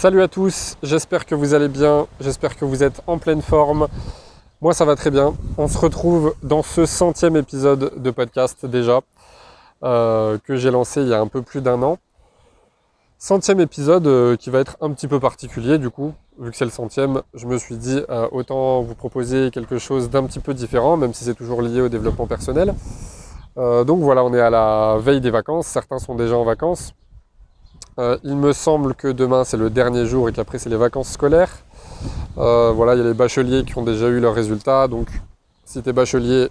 Salut à tous, j'espère que vous allez bien, j'espère que vous êtes en pleine forme. Moi ça va très bien. On se retrouve dans ce centième épisode de podcast déjà, euh, que j'ai lancé il y a un peu plus d'un an. Centième épisode euh, qui va être un petit peu particulier du coup, vu que c'est le centième, je me suis dit euh, autant vous proposer quelque chose d'un petit peu différent, même si c'est toujours lié au développement personnel. donc voilà, on est à la veille des vacances, certains sont déjà en vacances, euh, il me semble que demain c'est le dernier jour et qu'après c'est les vacances scolaires. Euh, voilà, il y a les bacheliers qui ont déjà eu leurs résultats. Donc si tu es bachelier,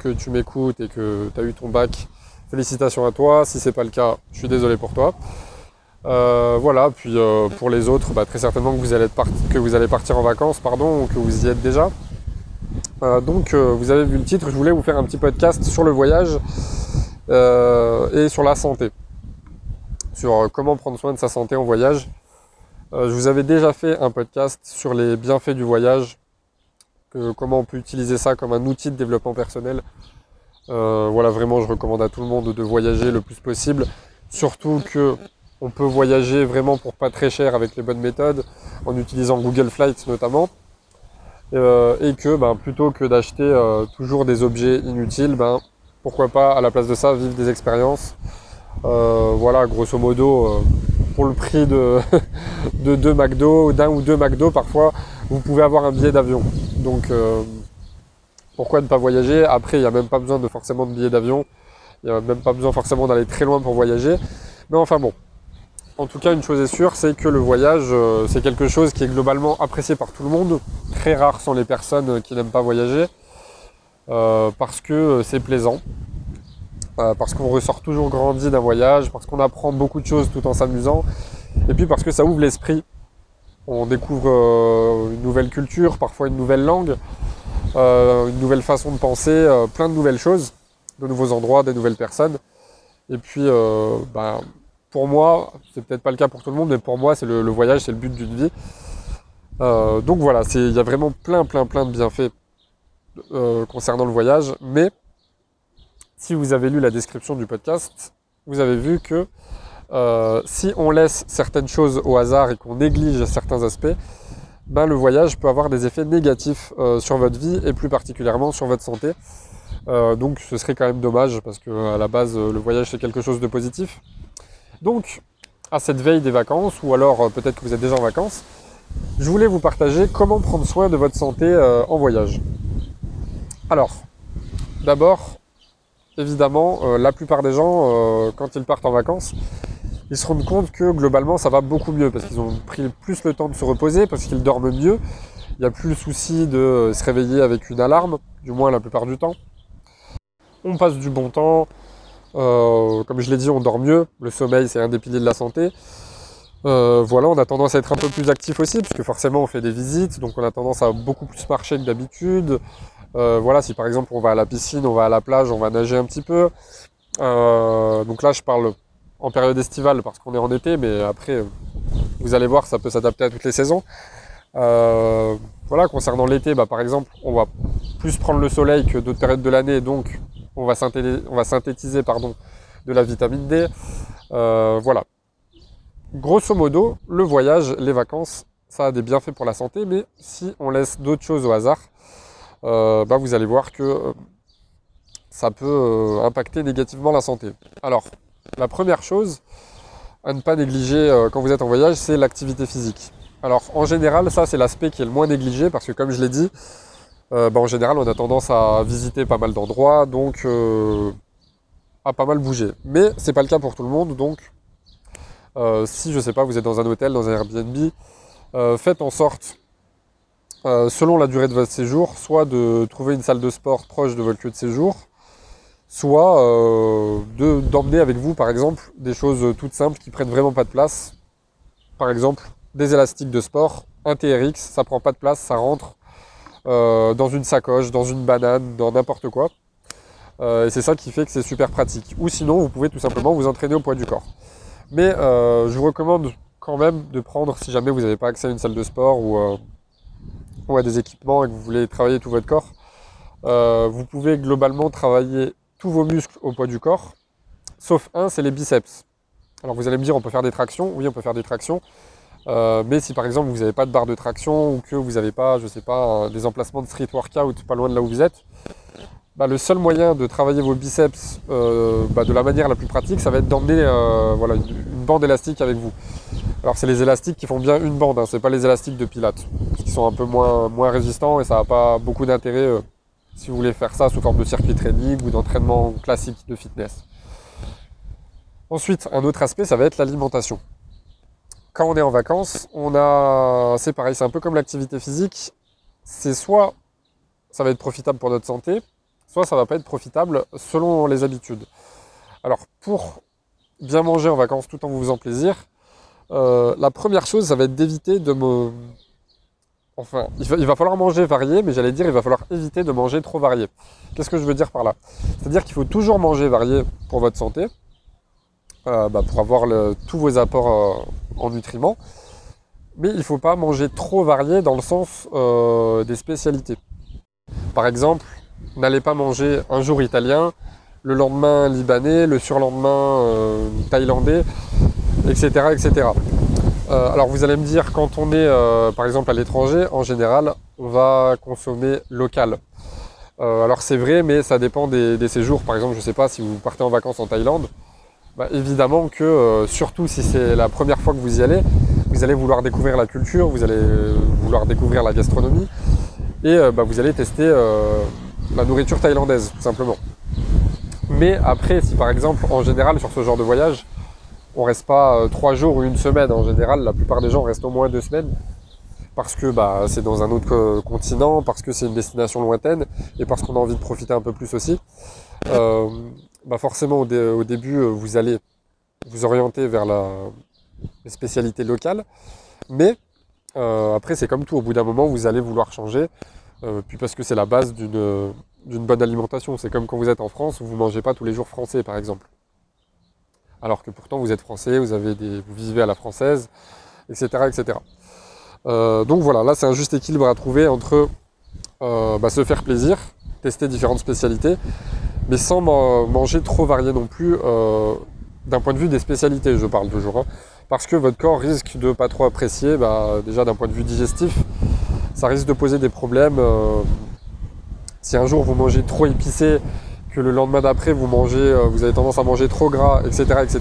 que tu m'écoutes et que tu as eu ton bac, félicitations à toi. Si c'est pas le cas, je suis désolé pour toi. Euh, voilà, puis pour les autres, bah, très certainement que vous, allez partir en vacances, pardon, ou que vous y êtes déjà. donc vous avez vu le titre, je voulais vous faire un petit podcast sur le voyage et sur la santé sur euh, comment prendre soin de sa santé en voyage. Euh, je vous avais déjà fait un podcast sur les bienfaits du voyage, comment on peut utiliser ça comme un outil de développement personnel. Euh, voilà, vraiment, je recommande à tout le monde de voyager le plus possible. Surtout que on peut voyager vraiment pour pas très cher avec les bonnes méthodes, en utilisant Google Flights notamment. et que ben, plutôt que d'acheter toujours des objets inutiles, ben, pourquoi pas à la place de ça vivre des expériences euh, voilà, grosso modo, euh, pour le prix de, de deux McDo, d'un ou deux McDo, parfois, vous pouvez avoir un billet d'avion. Donc, euh, pourquoi ne pas voyager? Après, il n'y a même pas besoin de forcément de billet d'avion. Il n'y a même pas besoin forcément d'aller très loin pour voyager. Mais enfin bon. En tout cas, une chose est sûre, c'est que le voyage, c'est quelque chose qui est globalement apprécié par tout le monde. Très rares sont les personnes qui n'aiment pas voyager. parce que c'est plaisant, euh, parce qu'on ressort toujours grandi d'un voyage, parce qu'on apprend beaucoup de choses tout en s'amusant, et puis parce que ça ouvre l'esprit. On découvre euh, une nouvelle culture, parfois une nouvelle langue, euh, une nouvelle façon de penser, plein de nouvelles choses, de nouveaux endroits, des nouvelles personnes. Et puis, ben, pour moi, c'est peut-être pas le cas pour tout le monde, mais pour moi, c'est le, le, voyage, c'est le but d'une vie. donc voilà, il y a vraiment plein, plein, plein de bienfaits concernant le voyage, mais si vous avez lu la description du podcast, vous avez vu que euh, si on laisse certaines choses au hasard et qu'on néglige certains aspects, ben, le voyage peut avoir des effets négatifs euh, sur votre vie et plus particulièrement sur votre santé. Euh, donc ce serait quand même dommage parce que à la base le voyage c'est quelque chose de positif. Donc à cette veille des vacances ou alors peut-être que vous êtes déjà en vacances, je voulais vous partager comment prendre soin de votre santé en voyage. Alors, d'abord, évidemment, euh, la plupart des gens, euh, quand ils partent en vacances, ils se rendent compte que globalement ça va beaucoup mieux parce qu'ils ont pris plus le temps de se reposer, parce qu'ils dorment mieux. Il n'y a plus le souci de se réveiller avec une alarme, du moins la plupart du temps. On passe du bon temps. Euh, comme je l'ai dit, on dort mieux. Le sommeil, c'est un des piliers de la santé. voilà, on a tendance à être un peu plus actif aussi, puisque forcément on fait des visites, donc on a tendance à beaucoup plus marcher que d'habitude. Euh, voilà, si par exemple on va à la piscine, on va à la plage, on va nager un petit peu. Euh, donc là, je parle en période estivale parce qu'on est en été, mais après, vous allez voir, ça peut s'adapter à toutes les saisons. Euh, voilà, concernant l'été, bah, par exemple, on va plus prendre le soleil que d'autres périodes de l'année, donc on va synthétiser, pardon, de la vitamine D. voilà. Grosso modo, le voyage, les vacances, ça a des bienfaits pour la santé, mais si on laisse d'autres choses au hasard, euh, bah, vous allez voir que euh, ça peut euh, impacter négativement la santé. Alors, la première chose à ne pas négliger quand vous êtes en voyage, c'est l'activité physique. Alors, en général, ça, c'est l'aspect qui est le moins négligé parce que, comme je l'ai dit, bah, en général, on a tendance à visiter pas mal d'endroits, donc à pas mal bouger. Mais c'est pas le cas pour tout le monde, donc si je sais pas, vous êtes dans un hôtel, dans un Airbnb, faites en sorte euh, selon la durée de votre séjour, soit de trouver une salle de sport proche de votre lieu de séjour, soit euh, d'emmener avec vous, par exemple, des choses toutes simples qui prennent vraiment pas de place. Par exemple, des élastiques de sport, un TRX, ça prend pas de place, ça rentre euh, dans une sacoche, dans une banane, dans n'importe quoi. et c'est ça qui fait que c'est super pratique. Ou sinon, vous pouvez tout simplement vous entraîner au poids du corps. Mais je vous recommande quand même de prendre, si jamais vous n'avez pas accès à une salle de sport ou ou à des équipements et que vous voulez travailler tout votre corps, euh, vous pouvez globalement travailler tous vos muscles au poids du corps, sauf un, c'est les biceps. Alors vous allez me dire, on peut faire des tractions. Oui, on peut faire des tractions. Euh, mais si par exemple vous n'avez pas de barre de traction ou que vous n'avez pas, je sais pas, des emplacements de street workout pas loin de là où vous êtes, bah, le seul moyen de travailler vos biceps euh, bah, de la manière la plus pratique, ça va être d'emmener voilà, une, bande élastique avec vous. Alors c'est les élastiques qui font bien une bande, hein, c'est pas les élastiques de pilates, qui sont un peu moins, moins résistants et ça n'a pas beaucoup d'intérêt si vous voulez faire ça sous forme de circuit training ou d'entraînement classique de fitness. Ensuite, un autre aspect, ça va être l'alimentation quand on est en vacances, on a, c'est pareil, c'est un peu comme l'activité physique. C'est soit ça va être profitable pour notre santé, soit ça va pas être profitable selon les habitudes. Alors pour bien manger en vacances tout en vous faisant plaisir, euh, la première chose, ça va être d'éviter de me... Enfin, il va, falloir manger varié, mais j'allais dire, il va falloir éviter de manger trop varié. Qu'est-ce que je veux dire par là? C'est-à-dire qu'il faut toujours manger varié pour votre santé, euh, bah, pour avoir tous vos apports euh, en nutriments. Mais il ne faut pas manger trop varié dans le sens des spécialités. Par exemple, n'allez pas manger un jour italien, le lendemain libanais, le surlendemain thaïlandais, etc. etc. alors vous allez me dire, quand on est par exemple à l'étranger, en général, on va consommer local. alors c'est vrai, mais ça dépend des, séjours. Par exemple, je ne sais pas si vous partez en vacances en Thaïlande, bah, évidemment que, euh, surtout si c'est la première fois que vous y allez, vous allez vouloir découvrir la culture, vous allez euh, vouloir découvrir la gastronomie, et euh, bah, vous allez tester la nourriture thaïlandaise, tout simplement. Mais après, si par exemple, en général, sur ce genre de voyage, on reste pas trois jours ou une semaine, en général, la plupart des gens restent au moins deux semaines, parce que bah, c'est dans un autre continent, parce que c'est une destination lointaine, et parce qu'on a envie de profiter un peu plus aussi. Bah, forcément au, début euh, vous allez vous orienter vers la spécialité locale, mais euh, après c'est comme tout, au bout d'un moment vous allez vouloir changer, euh, puis parce que c'est la base d'une bonne alimentation. C'est comme quand vous êtes en France, vous ne mangez pas tous les jours français par exemple. Alors que pourtant vous êtes français, vous, avez des, vous vivez à la française, etc. etc. donc voilà, là c'est un juste équilibre à trouver entre bah, se faire plaisir, tester différentes spécialités, mais sans manger trop varié non plus, euh, d'un point de vue des spécialités, je parle toujours. Hein. parce que votre corps risque de pas trop apprécier, bah, déjà d'un point de vue digestif, ça risque de poser des problèmes. Euh, si un jour vous mangez trop épicé, que le lendemain d'après vous mangez, euh, vous avez tendance à manger trop gras, etc., etc.,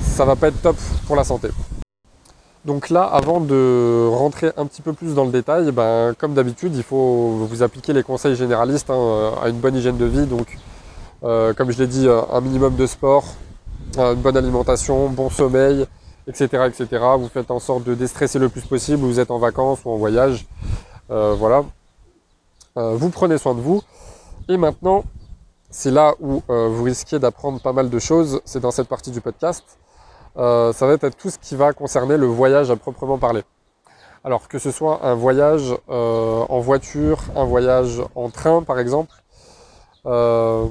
ça va pas être top pour la santé. Donc là, avant de rentrer un petit peu plus dans le détail, ben, comme d'habitude, il faut vous appliquer les conseils généralistes hein, à une bonne hygiène de vie. Donc euh, comme je l'ai dit, euh, un minimum de sport, euh, une bonne alimentation, bon sommeil, etc., etc. Vous faites en sorte de déstresser le plus possible, vous êtes en vacances ou en voyage. voilà. vous prenez soin de vous. Et maintenant, c'est là où vous risquez d'apprendre pas mal de choses. C'est dans cette partie du podcast. ça va être tout ce qui va concerner le voyage à proprement parler. Alors que ce soit un voyage en voiture, un voyage en train par exemple, euh,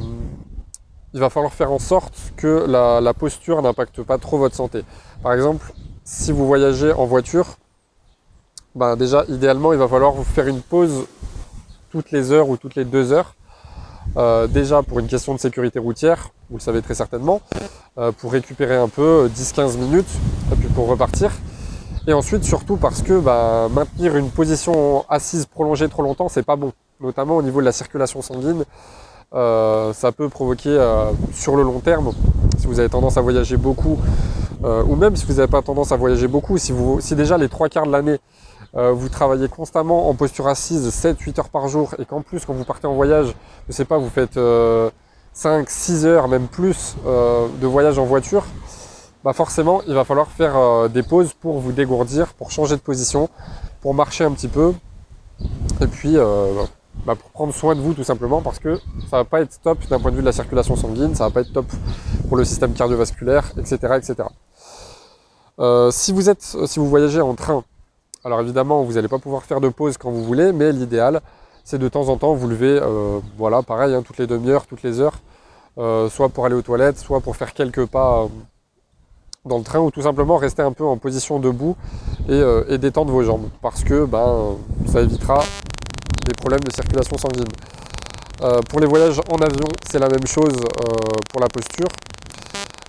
il va falloir faire en sorte que la, posture n'impacte pas trop votre santé. Par exemple, si vous voyagez en voiture, ben déjà idéalement il va falloir vous faire une pause toutes les heures ou toutes les deux heures. Euh, déjà pour une question de sécurité routière, vous le savez très certainement, euh, pour récupérer un peu 10-15 minutes, et puis pour repartir. Et ensuite surtout parce que ben, maintenir une position assise prolongée trop longtemps, c'est pas bon, notamment au niveau de la circulation sanguine. Euh, ça peut provoquer euh, sur le long terme, si vous avez tendance à voyager beaucoup, euh, ou même si vous n'avez pas tendance à voyager beaucoup, si déjà les trois quarts de l'année, vous travaillez constamment en posture assise 7-8 heures par jour, et qu'en plus quand vous partez en voyage, je sais pas, vous faites 5-6 heures, même plus de voyage en voiture, bah forcément il va falloir faire des pauses pour vous dégourdir, pour changer de position, pour marcher un petit peu, et puis bah, pour prendre soin de vous tout simplement parce que ça va pas être top d'un point de vue de la circulation sanguine, ça va pas être top pour le système cardiovasculaire, etc. etc. Euh, si, vous êtes, si vous voyagez en train, alors évidemment vous n'allez pas pouvoir faire de pause quand vous voulez, mais l'idéal c'est de temps en temps vous lever, euh, voilà pareil, hein, toutes les demi-heures, toutes les heures, euh, soit pour aller aux toilettes, soit pour faire quelques pas dans le train ou tout simplement rester un peu en position debout et, détendre vos jambes parce que ben, ça évitera des problèmes de circulation sanguine. Euh, pour les voyages en avion, c'est la même chose euh, pour la posture.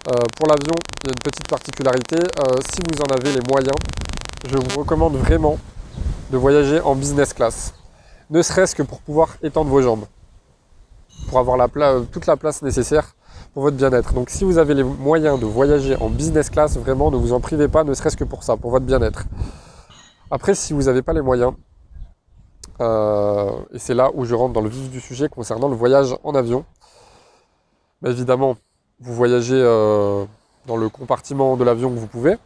Euh, pour l'avion, il y a une petite particularité. si vous en avez les moyens, je vous recommande vraiment de voyager en business class. Ne serait-ce que pour pouvoir étendre vos jambes. Pour avoir toute la place nécessaire pour votre bien-être. Donc si vous avez les moyens de voyager en business class, vraiment ne vous en privez pas, ne serait-ce que pour ça, pour votre bien-être. Après, si vous n'avez pas les moyens, euh, et c'est là où je rentre dans le vif du sujet concernant le voyage en avion, bah, évidemment, vous voyagez euh, dans le compartiment de l'avion que vous pouvez,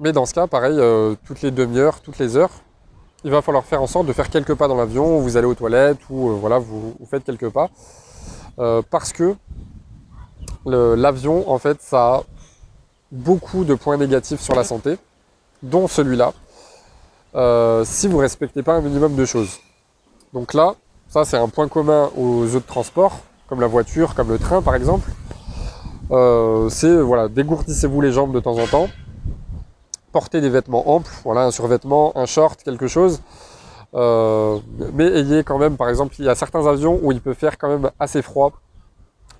mais dans ce cas, pareil, euh, toutes les demi-heures, toutes les heures, il va falloir faire en sorte de faire quelques pas dans l'avion, vous allez aux toilettes ou voilà, vous, faites quelques pas, parce que l'avion, en fait, ça a beaucoup de points négatifs sur la santé, dont celui-là, euh, si vous ne respectez pas un minimum de choses. Donc là, ça c'est un point commun aux autres transports, comme la voiture, comme le train par exemple. Euh, c'est voilà, dégourdissez-vous les jambes de temps en temps, portez des vêtements amples, voilà, un survêtement, un short, quelque chose. Euh, mais ayez quand même, par exemple, il y a certains avions où il peut faire quand même assez froid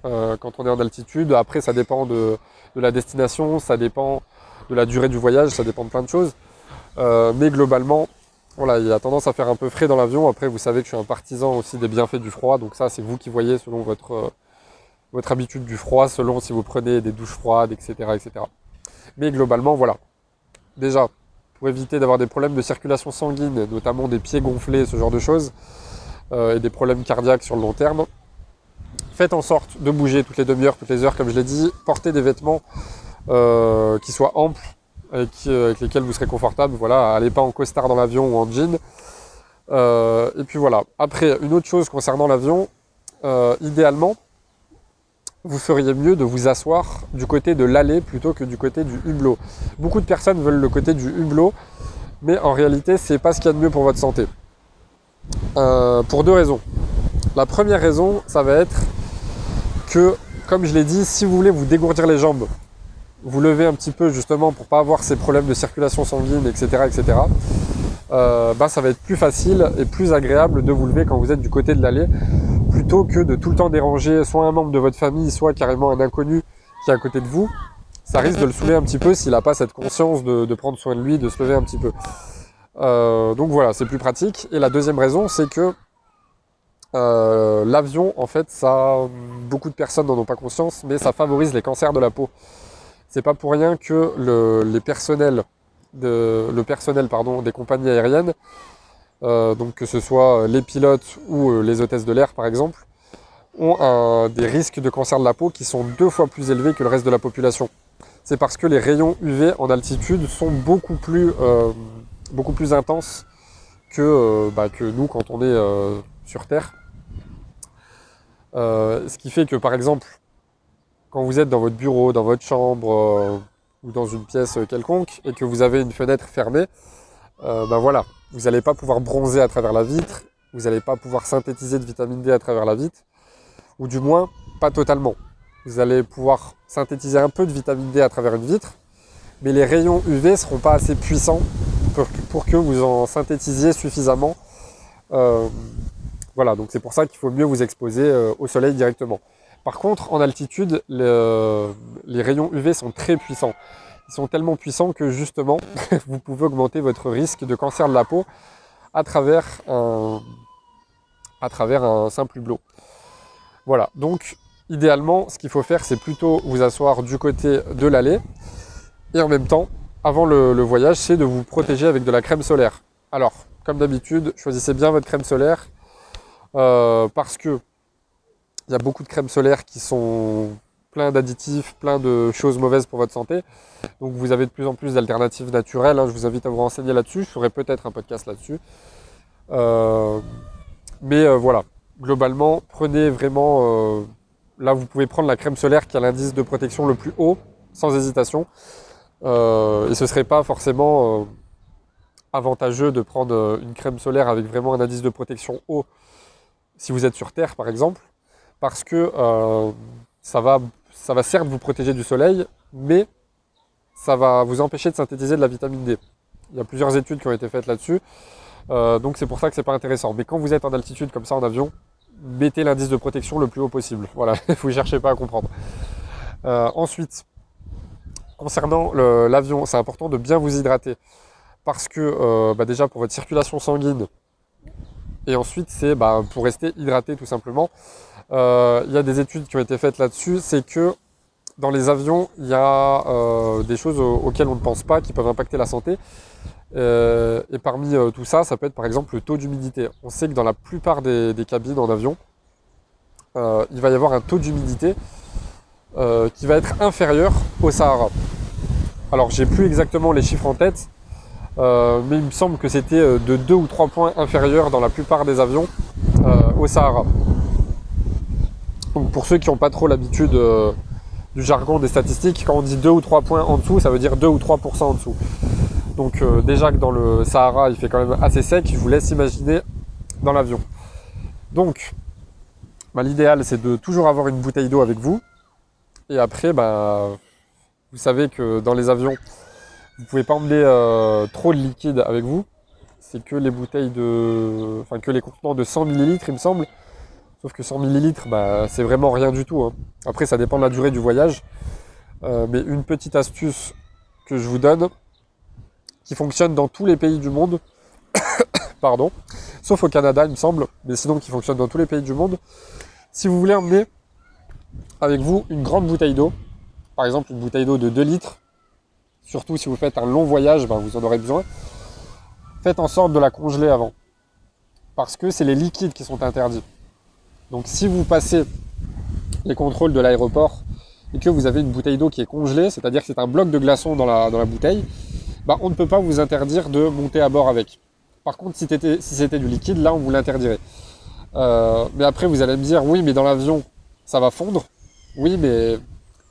euh, quand on est en altitude. Après, ça dépend de, la destination, ça dépend de la durée du voyage, ça dépend de plein de choses. Euh, mais globalement, voilà, il y a tendance à faire un peu frais dans l'avion. Après, vous savez que je suis un partisan aussi des bienfaits du froid. Donc ça, c'est vous qui voyez selon votre, votre habitude du froid, selon si vous prenez des douches froides, etc. etc. Mais globalement, voilà. Déjà, pour éviter d'avoir des problèmes de circulation sanguine, notamment des pieds gonflés, ce genre de choses, et des problèmes cardiaques sur le long terme, faites en sorte de bouger toutes les demi-heures, toutes les heures, comme je l'ai dit. Portez des vêtements euh, qui soient amples, avec, avec, lesquels vous serez confortable. Voilà, allez pas en costard dans l'avion ou en jean. Euh, et puis voilà. Après, une autre chose concernant l'avion, euh, idéalement, vous feriez mieux de vous asseoir du côté de l'allée plutôt que du côté du hublot. Beaucoup de personnes veulent le côté du hublot, mais en réalité, c'est pas ce qu'il y a de mieux pour votre santé. pour deux raisons. La première raison, ça va être que, comme je l'ai dit, si vous voulez vous dégourdir les jambes, vous levez un petit peu justement pour pas avoir ces problèmes de circulation sanguine, etc., etc. Euh, bah, ça va être plus facile et plus agréable de vous lever quand vous êtes du côté de l'allée, plutôt que de tout le temps déranger soit un membre de votre famille, soit carrément un inconnu qui est à côté de vous. Ça risque de le saouler un petit peu s'il n'a pas cette conscience de, prendre soin de lui, de se lever un petit peu. Euh, donc voilà, c'est plus pratique. Et la deuxième raison, c'est que euh, l'avion, en fait, ça, beaucoup de personnes n'en ont pas conscience, mais ça favorise les cancers de la peau. C'est pas pour rien que le, les personnels, de, le personnel pardon, des compagnies aériennes, donc que ce soit les pilotes ou euh, les hôtesses de l'air par exemple, ont des risques de cancer de la peau qui sont deux fois plus élevés que le reste de la population. C'est parce que les rayons UV en altitude sont beaucoup plus, intenses que, bah, que nous quand on est sur Terre. Euh, ce qui fait que par exemple, quand vous êtes dans votre bureau, dans votre chambre euh, ou dans une pièce quelconque et que vous avez une fenêtre fermée, ben voilà, vous n'allez pas pouvoir bronzer à travers la vitre, vous n'allez pas pouvoir synthétiser de vitamine D à travers la vitre, ou du moins pas totalement. Vous allez pouvoir synthétiser un peu de vitamine D à travers une vitre, mais les rayons UV ne seront pas assez puissants pour, que vous en synthétisiez suffisamment voilà, donc c'est pour ça qu'il faut mieux vous exposer euh, au soleil directement. Par contre, en altitude, les rayons UV sont très puissants. Ils sont tellement puissants que justement, vous pouvez augmenter votre risque de cancer de la peau à travers un, simple hublot. Voilà, donc idéalement, ce qu'il faut faire, c'est plutôt vous asseoir du côté de l'allée et en même temps, avant le, le voyage, c'est de vous protéger avec de la crème solaire. Alors, comme d'habitude, choisissez bien votre crème solaire euh, parce que il y a beaucoup de crèmes solaires qui sont plein d'additifs, plein de choses mauvaises pour votre santé. Donc vous avez de plus en plus d'alternatives naturelles. Hein. Je vous invite à vous renseigner là-dessus. Je ferai peut-être un podcast là-dessus. Euh, mais euh, voilà, globalement, prenez vraiment... là, vous pouvez prendre la crème solaire qui a l'indice de protection le plus haut, sans hésitation. et ce ne serait pas forcément avantageux de prendre une crème solaire avec vraiment un indice de protection haut si vous êtes sur Terre par exemple, parce que euh, ça, va, ça va certes vous protéger du soleil, mais ça va vous empêcher de synthétiser de la vitamine D. Il y a plusieurs études qui ont été faites là-dessus, euh, donc c'est pour ça que c'est pas intéressant. Mais quand vous êtes en altitude comme ça en avion, mettez l'indice de protection le plus haut possible. Voilà, vous cherchez pas à comprendre. Euh, ensuite, concernant l'avion, c'est important de bien vous hydrater. parce que bah, déjà pour votre circulation sanguine, et ensuite c'est bah, pour rester hydraté tout simplement. Il y a des études qui ont été faites là-dessus, c'est que dans les avions, il y a des choses auxquelles on ne pense pas, qui peuvent impacter la santé. et parmi tout ça, ça peut être par exemple le taux d'humidité. On sait que dans la plupart des cabines en avion, il va y avoir un taux d'humidité euh, qui va être inférieur au Sahara. Alors j'ai plus exactement les chiffres en tête, euh, mais il me semble que c'était euh, de 2 ou 3 points inférieur dans la plupart des avions au Sahara. Donc pour ceux qui n'ont pas trop l'habitude du jargon des statistiques, quand on dit 2 ou 3 points en dessous, ça veut dire 2 ou 3% en dessous. Donc déjà que dans le Sahara il fait quand même assez sec, je vous laisse imaginer dans l'avion. Donc bah, l'idéal c'est de toujours avoir une bouteille d'eau avec vous, et après, bah, vous savez que dans les avions, vous ne pouvez pas emmener euh, trop de liquide avec vous. C'est que les bouteilles de. Enfin, que les contenants de 100 ml, il me semble. Sauf que 100 ml, bah, c'est vraiment rien du tout. Hein. Après, ça dépend de la durée du voyage. Euh, mais une petite astuce que je vous donne, qui fonctionne dans tous les pays du monde, pardon, sauf au Canada, il me semble, mais sinon qui fonctionne dans tous les pays du monde. Si vous voulez emmener avec vous une grande bouteille d'eau, par exemple une bouteille d'eau de 2 litres, surtout si vous faites un long voyage, ben, vous en aurez besoin, faites en sorte de la congeler avant. Parce que c'est les liquides qui sont interdits. Donc si vous passez les contrôles de l'aéroport et que vous avez une bouteille d'eau qui est congelée, c'est-à-dire que c'est un bloc de glaçon dans la, bouteille, ben, on ne peut pas vous interdire de monter à bord avec. Par contre, si c'était du liquide, là, on vous l'interdirait. Euh, mais après, vous allez me dire, oui, mais dans l'avion, ça va fondre. Oui, mais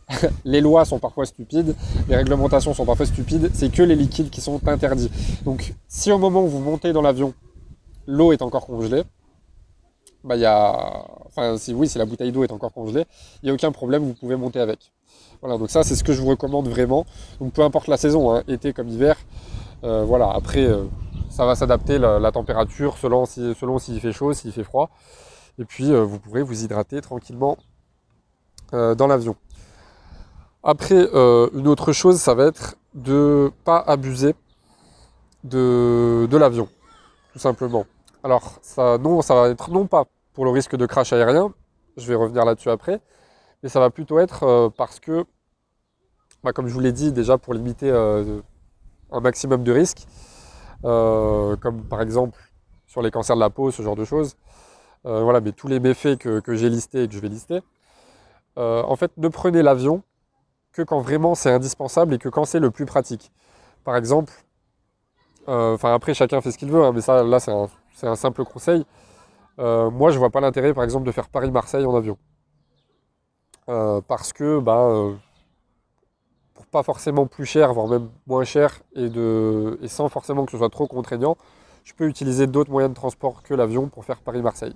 les lois sont parfois stupides, les réglementations sont parfois stupides, c'est que les liquides qui sont interdits. Donc si au moment où vous montez dans l'avion, l'eau est encore congelée, bah y a. Enfin si oui, si la bouteille d'eau est encore congelée, il n'y a aucun problème, vous pouvez monter avec. Voilà, donc ça c'est ce que je vous recommande vraiment. Donc peu importe la saison, hein, été comme hiver, euh, voilà, après euh, ça va s'adapter la, température selon s'il selon fait chaud, s'il fait froid. Et puis euh, vous pourrez vous hydrater tranquillement dans l'avion. Après, une autre chose, ça va être de pas abuser de, l'avion, tout simplement. Alors, ça, non, ça va être non pas pour le risque de crash aérien, je vais revenir là-dessus après, mais ça va plutôt être euh, parce que, bah, comme je vous l'ai dit déjà, pour limiter un maximum de risques, comme par exemple sur les cancers de la peau, ce genre de choses, voilà, mais tous les méfaits que, j'ai listés et que je vais lister, euh, en fait, ne prenez l'avion que quand vraiment c'est indispensable et que quand c'est le plus pratique. Par exemple, euh, enfin après chacun fait ce qu'il veut, hein, mais ça là c'est un, simple conseil. Euh, moi je vois pas l'intérêt par exemple de faire Paris-Marseille en avion. parce que bah, pour pas forcément plus cher, voire même moins cher, et, de, et sans forcément que ce soit trop contraignant, je peux utiliser d'autres moyens de transport que l'avion pour faire Paris-Marseille.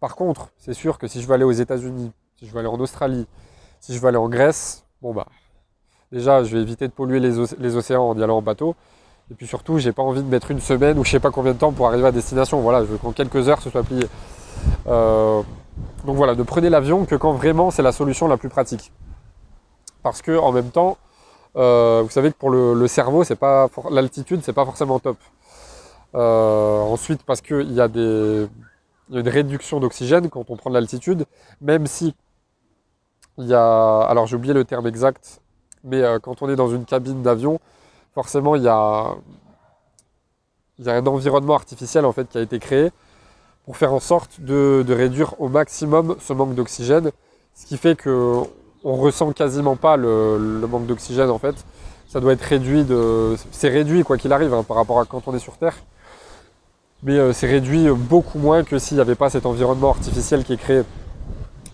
Par contre, c'est sûr que si je veux aller aux États-Unis, si je veux aller en Australie, si je veux aller en Grèce, bon bah déjà je vais éviter de polluer les, océans en y allant en bateau. Et puis surtout, j'ai pas envie de mettre une semaine ou je sais pas combien de temps pour arriver à destination. Voilà, je veux qu'en quelques heures ce soit plié. Euh, donc voilà, ne prenez l'avion que quand vraiment c'est la solution la plus pratique. Parce que en même temps, euh, vous savez que pour le, cerveau, c'est pas l'altitude, c'est pas forcément top. Euh, ensuite, parce qu'il y a des, y a une réduction d'oxygène quand on prend de l'altitude, même si il y a, alors j'ai oublié le terme exact, mais quand on est dans une cabine d'avion, forcément il y a, un environnement artificiel en fait qui a été créé pour faire en sorte de, réduire au maximum ce manque d'oxygène, ce qui fait que on ressent quasiment pas le, manque d'oxygène en fait. Ça doit être réduit c'est réduit quoi qu'il arrive hein, par rapport à quand on est sur Terre, mais euh, c'est réduit beaucoup moins que s'il n'y avait pas cet environnement artificiel qui est créé.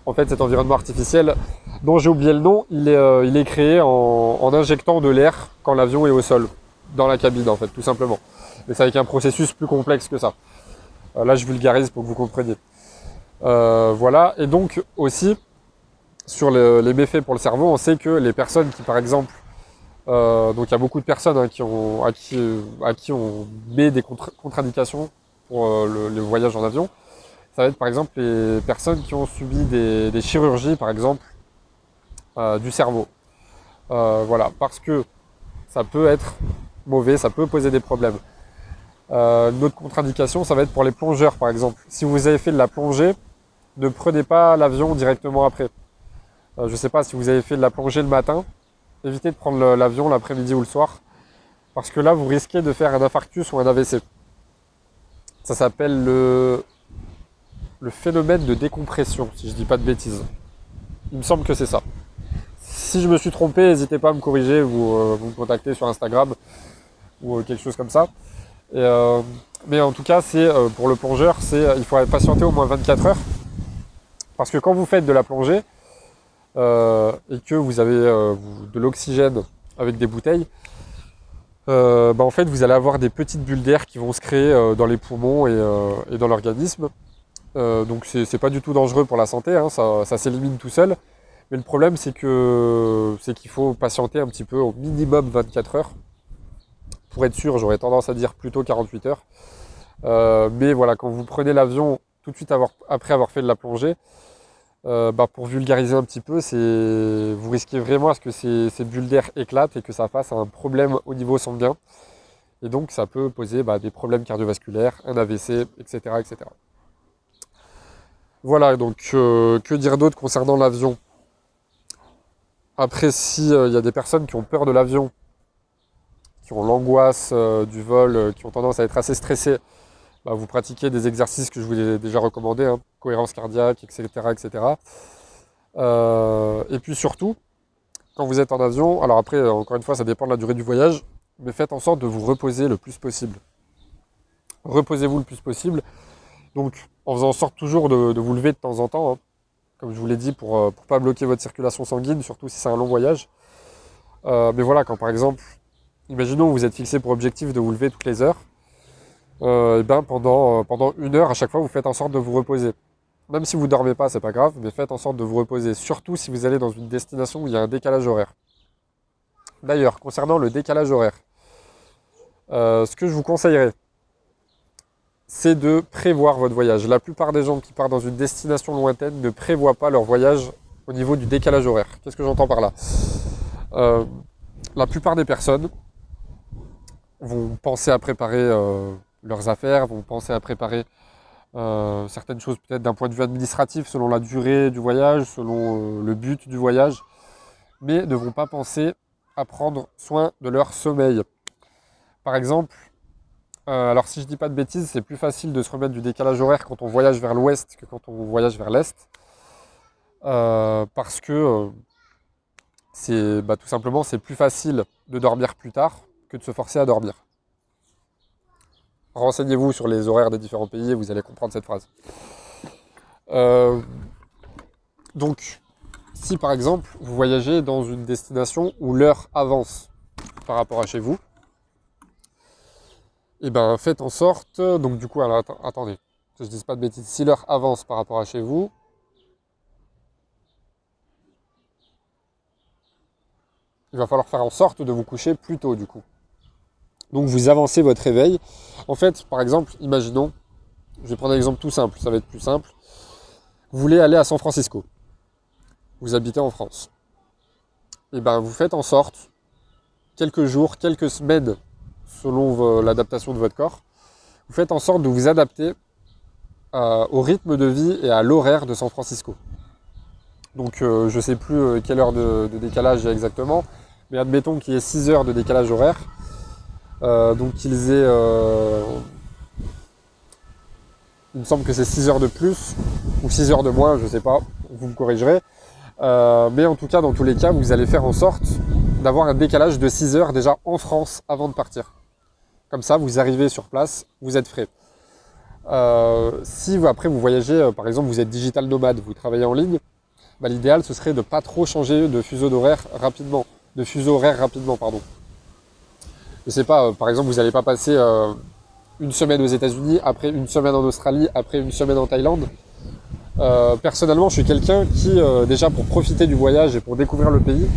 En fait cet environnement artificiel dont j'ai oublié le nom, il est, euh, il est créé en, injectant de l'air quand l'avion est au sol, dans la cabine en fait, tout simplement. Mais c'est avec un processus plus complexe que ça. Euh, là je vulgarise pour que vous compreniez. Euh, voilà, et donc aussi, sur les méfaits pour le cerveau, on sait que les personnes qui par exemple, donc il y a beaucoup de personnes hein, qui ont, à, qui, à qui on met des contre-indications pour le voyage en avion, ça va être par exemple les personnes qui ont subi des, chirurgies, par exemple, euh, du cerveau. Euh, voilà, parce que ça peut être mauvais, ça peut poser des problèmes. Euh, une autre contre-indication, ça va être pour les plongeurs par exemple. Si vous avez fait de la plongée, ne prenez pas l'avion directement après. Je ne sais pas si vous avez fait de la plongée le matin, évitez de prendre l'avion l'après-midi ou le soir, parce que là vous risquez de faire un infarctus ou un AVC. Ça s'appelle le, le phénomène de décompression, si je ne dis pas de bêtises. Il me semble que c'est ça. Si je me suis trompé, n'hésitez pas à me corriger, vous, euh, vous me contactez sur Instagram ou euh, quelque chose comme ça. Euh, mais en tout cas, c'est pour le plongeur, il faudrait patienter au moins 24 heures. Parce que quand vous faites de la plongée et que vous avez de l'oxygène avec des bouteilles, bah, en fait vous allez avoir des petites bulles d'air qui vont se créer dans les poumons et, dans l'organisme. donc c'est pas du tout dangereux pour la santé, hein, ça s'élimine tout seul. Mais le problème, c'est que c'est qu'il faut patienter un petit peu, au minimum 24 heures. Pour être sûr, j'aurais tendance à dire plutôt 48 heures. Euh, mais voilà, quand vous prenez l'avion tout de suite après avoir fait de la plongée, euh, bah, pour vulgariser un petit peu, vous risquez vraiment à ce que ces, bulles d'air éclatent et que ça fasse un problème au niveau sanguin. Et donc ça peut poser bah, des problèmes cardiovasculaires, un AVC, etc. etc. Voilà, donc euh, que dire d'autre concernant l'avion? Après, si euh, y a des personnes qui ont peur de l'avion, qui ont l'angoisse euh, du vol, euh, qui ont tendance à être assez stressées, bah, vous pratiquez des exercices que je vous ai déjà recommandés, hein, cohérence cardiaque, etc. etc. et puis surtout, quand vous êtes en avion, alors après, encore une fois, ça dépend de la durée du voyage, mais faites en sorte de vous reposer le plus possible. Reposez-vous le plus possible. Donc, en faisant en sorte toujours de, vous lever de temps en temps. Hein comme je vous l'ai dit, pour ne euh, pas bloquer votre circulation sanguine, surtout si c'est un long voyage. Euh, mais voilà, quand par exemple, imaginons que vous êtes fixé pour objectif de vous lever toutes les heures, euh, eh ben pendant, pendant une heure, à chaque fois, vous faites en sorte de vous reposer. Même si vous ne dormez pas, c'est pas grave, mais faites en sorte de vous reposer, surtout si vous allez dans une destination où il y a un décalage horaire. D'ailleurs, concernant le décalage horaire, ce que je vous conseillerais, c'est de prévoir votre voyage. La plupart des gens qui partent dans une destination lointaine ne prévoient pas leur voyage au niveau du décalage horaire. Qu'est-ce que j'entends par là? Euh, La plupart des personnes vont penser à préparer euh, leurs affaires, vont penser à préparer euh, certaines choses peut-être d'un point de vue administratif, selon la durée du voyage, selon le but du voyage, mais ne vont pas penser à prendre soin de leur sommeil. Par exemple, euh, alors si je dis pas de bêtises, c'est plus facile de se remettre du décalage horaire quand on voyage vers l'ouest que quand on voyage vers l'est. Euh, parce que euh, c'est bah, tout simplement c'est plus facile de dormir plus tard que de se forcer à dormir. Renseignez-vous sur les horaires des différents pays et vous allez comprendre cette phrase. donc, si par exemple vous voyagez dans une destination où l'heure avance par rapport à chez vous, et eh ben faites en sorte, donc du coup, alors attendez, que je dise pas de bêtises, si l'heure avance par rapport à chez vous, il va falloir faire en sorte de vous coucher plus tôt du coup. Donc vous avancez votre réveil. En fait, par exemple, imaginons, je vais prendre un exemple tout simple, ça va être plus simple. Vous voulez aller à San Francisco. Vous habitez en France. Et eh ben vous faites en sorte, quelques jours, quelques semaines selon l'adaptation de votre corps, vous faites en sorte de vous adapter euh, au rythme de vie et à l'horaire de San Francisco. Donc euh, je ne sais plus euh, quelle heure de, décalage il y a exactement, mais admettons qu'il y ait 6 heures de décalage horaire. donc qu'ils aient... il me semble que c'est 6 heures de plus, ou 6 heures de moins, je ne sais pas, vous me corrigerez. mais en tout cas, dans tous les cas, vous allez faire en sorte d'avoir un décalage de 6 heures déjà en France avant de partir. Comme ça, vous arrivez sur place, vous êtes frais. Euh, si après vous voyagez, euh, par exemple, vous êtes digital nomade, vous travaillez en ligne, bah, l'idéal ce serait de ne pas trop changer de fuseau d'horaire rapidement, de fuseau horaire rapidement, pardon. Je sais pas, euh, par exemple, vous n'allez pas passer une semaine aux États-Unis, après une semaine en Australie, après une semaine en Thaïlande. personnellement, je suis quelqu'un qui, déjà pour profiter du voyage et pour découvrir le pays,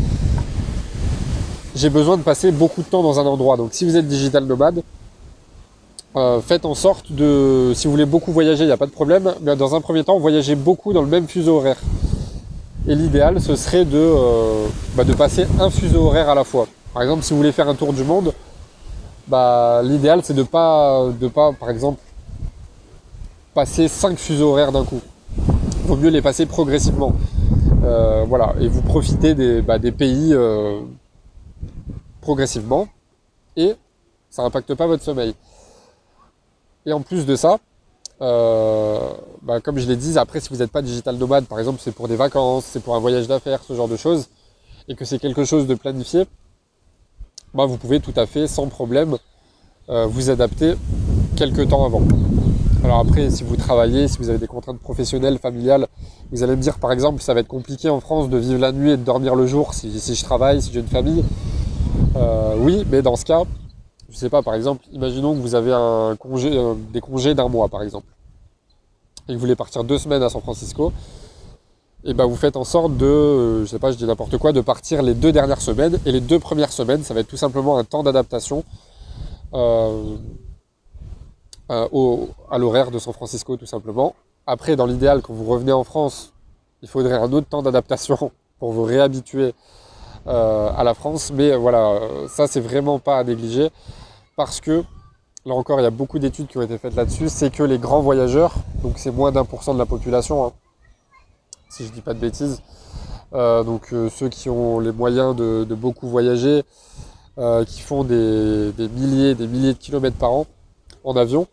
j'ai besoin de passer beaucoup de temps dans un endroit. Donc si vous êtes digital nomade, euh, faites en sorte de, si vous voulez beaucoup voyager, il n'y a pas de problème, mais dans un premier temps, voyagez beaucoup dans le même fuseau horaire. Et l'idéal, ce serait de, euh, bah, de passer un fuseau horaire à la fois. Par exemple, si vous voulez faire un tour du monde, bah, l'idéal c'est de pas, de pas, par exemple, passer 5 fuseaux horaires d'un coup. Il vaut mieux les passer progressivement. Euh, voilà, et vous profitez des, bah, pays euh, progressivement et ça n'impacte pas votre sommeil. Et en plus de ça, euh, bah, comme je l'ai dit, après si vous n'êtes pas digital nomade, par exemple c'est pour des vacances, c'est pour un voyage d'affaires, ce genre de choses, et que c'est quelque chose de planifié, bah, vous pouvez tout à fait sans problème vous adapter quelques temps avant. Alors après, si vous travaillez, si vous avez des contraintes professionnelles, familiales, vous allez me dire par exemple, ça va être compliqué en France de vivre la nuit et de dormir le jour si, je travaille, si j'ai une famille. Euh, oui, mais dans ce cas, je sais pas, par exemple, imaginons que vous avez euh, des congés d'un mois par exemple, et que vous voulez partir deux semaines à San Francisco, et ben vous faites en sorte de, euh, je sais pas, je dis n'importe quoi, de partir les deux dernières semaines, et les deux premières semaines, ça va être tout simplement un temps d'adaptation. Euh, à l'horaire de San Francisco tout simplement. Après, dans l'idéal, quand vous revenez en France, il faudrait un autre temps d'adaptation pour vous réhabituer à la France. Mais voilà, ça c'est vraiment pas à négliger parce que là encore, il y a beaucoup d'études qui ont été faites là-dessus. C'est que les grands voyageurs, donc c'est moins d'un pour cent de la population, hein, si je dis pas de bêtises. Euh, donc ceux qui ont les moyens de, beaucoup voyager, qui font des, milliers, des milliers de kilomètres par an en avion,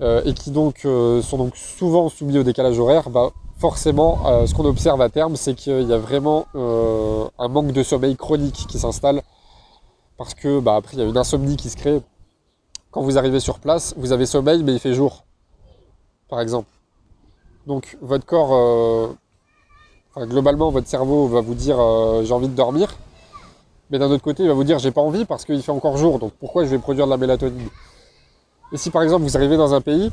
euh, et qui donc euh, sont donc souvent soumis au décalage horaire, bah, forcément, euh, ce qu'on observe à terme, c'est qu'il y a vraiment un manque de sommeil chronique qui s'installe, parce que bah, après il y a une insomnie qui se crée. Quand vous arrivez sur place, vous avez sommeil, mais il fait jour, par exemple. Donc votre corps, globalement, votre cerveau va vous dire j'ai envie de dormir, mais d'un autre côté, il va vous dire j'ai pas envie parce qu'il fait encore jour, donc pourquoi je vais produire de la mélatonine? Et si par exemple vous arrivez dans un pays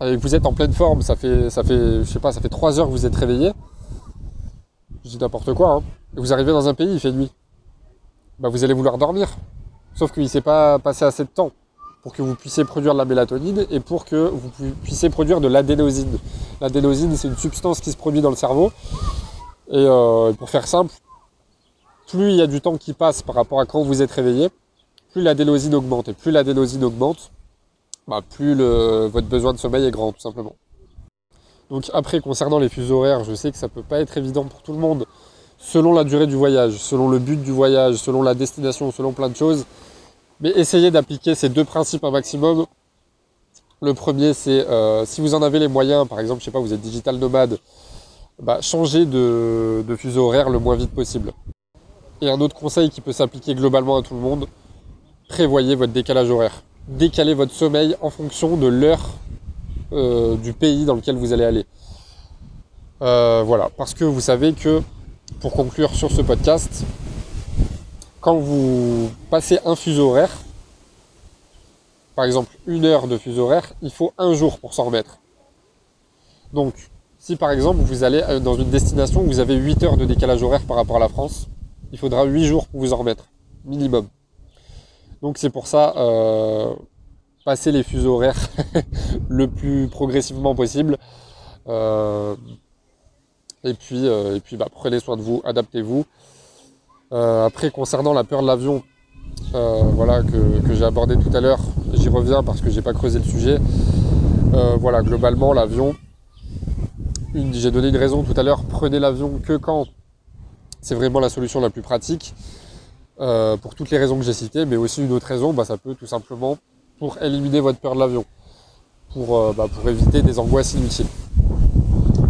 vous êtes en pleine forme, ça fait, ça fait, je sais pas, ça fait 3 heures que vous êtes réveillé, je dis n'importe quoi, hein, et vous arrivez dans un pays, il fait nuit, bah vous allez vouloir dormir. Sauf qu'il ne s'est pas passé assez de temps pour que vous puissiez produire de la mélatonine et pour que vous puissiez produire de l'adénosine. L'adénosine, c'est une substance qui se produit dans le cerveau. Et euh, pour faire simple, plus il y a du temps qui passe par rapport à quand vous êtes réveillé, plus l'adénosine augmente. Et plus l'adénosine augmente, bah, plus votre besoin de sommeil est grand, tout simplement. Donc après, concernant les fuseaux horaires, je sais que ça peut pas être évident pour tout le monde, selon la durée du voyage, selon le but du voyage, selon la destination, selon plein de choses. Mais essayez d'appliquer ces deux principes un maximum. Le premier, c'est euh, si vous en avez les moyens, par exemple, je sais pas, vous êtes digital nomade, bah, changez de fuseau horaire le moins vite possible. Et un autre conseil qui peut s'appliquer globalement à tout le monde, prévoyez votre décalage horaire. Décalez votre sommeil en fonction de l'heure euh, du pays dans lequel vous allez aller. Euh, voilà, parce que vous savez que, pour conclure sur ce podcast, quand vous passez un fuseau horaire, par exemple une heure de fuseau horaire, il faut un jour pour s'en remettre. Donc, si par exemple vous allez euh, dans une destination où vous avez 8 heures de décalage horaire par rapport à la France, il faudra 8 jours pour vous en remettre, minimum. Donc c'est pour ça, euh, passer les fuseaux horaires le plus progressivement possible. Euh, et puis, euh, et puis bah, prenez soin de vous, adaptez-vous. après, concernant la peur de l'avion, voilà, que, j'ai abordé tout à l'heure, j'y reviens parce que j'ai pas creusé le sujet. voilà, globalement, l'avion, j'ai donné une raison tout à l'heure, prenez l'avion que quand c'est vraiment la solution la plus pratique. Euh, pour toutes les raisons que j'ai citées, mais aussi une autre raison, bah, ça peut tout simplement pour éliminer votre peur de l'avion, pour, euh, bah, pour éviter des angoisses inutiles.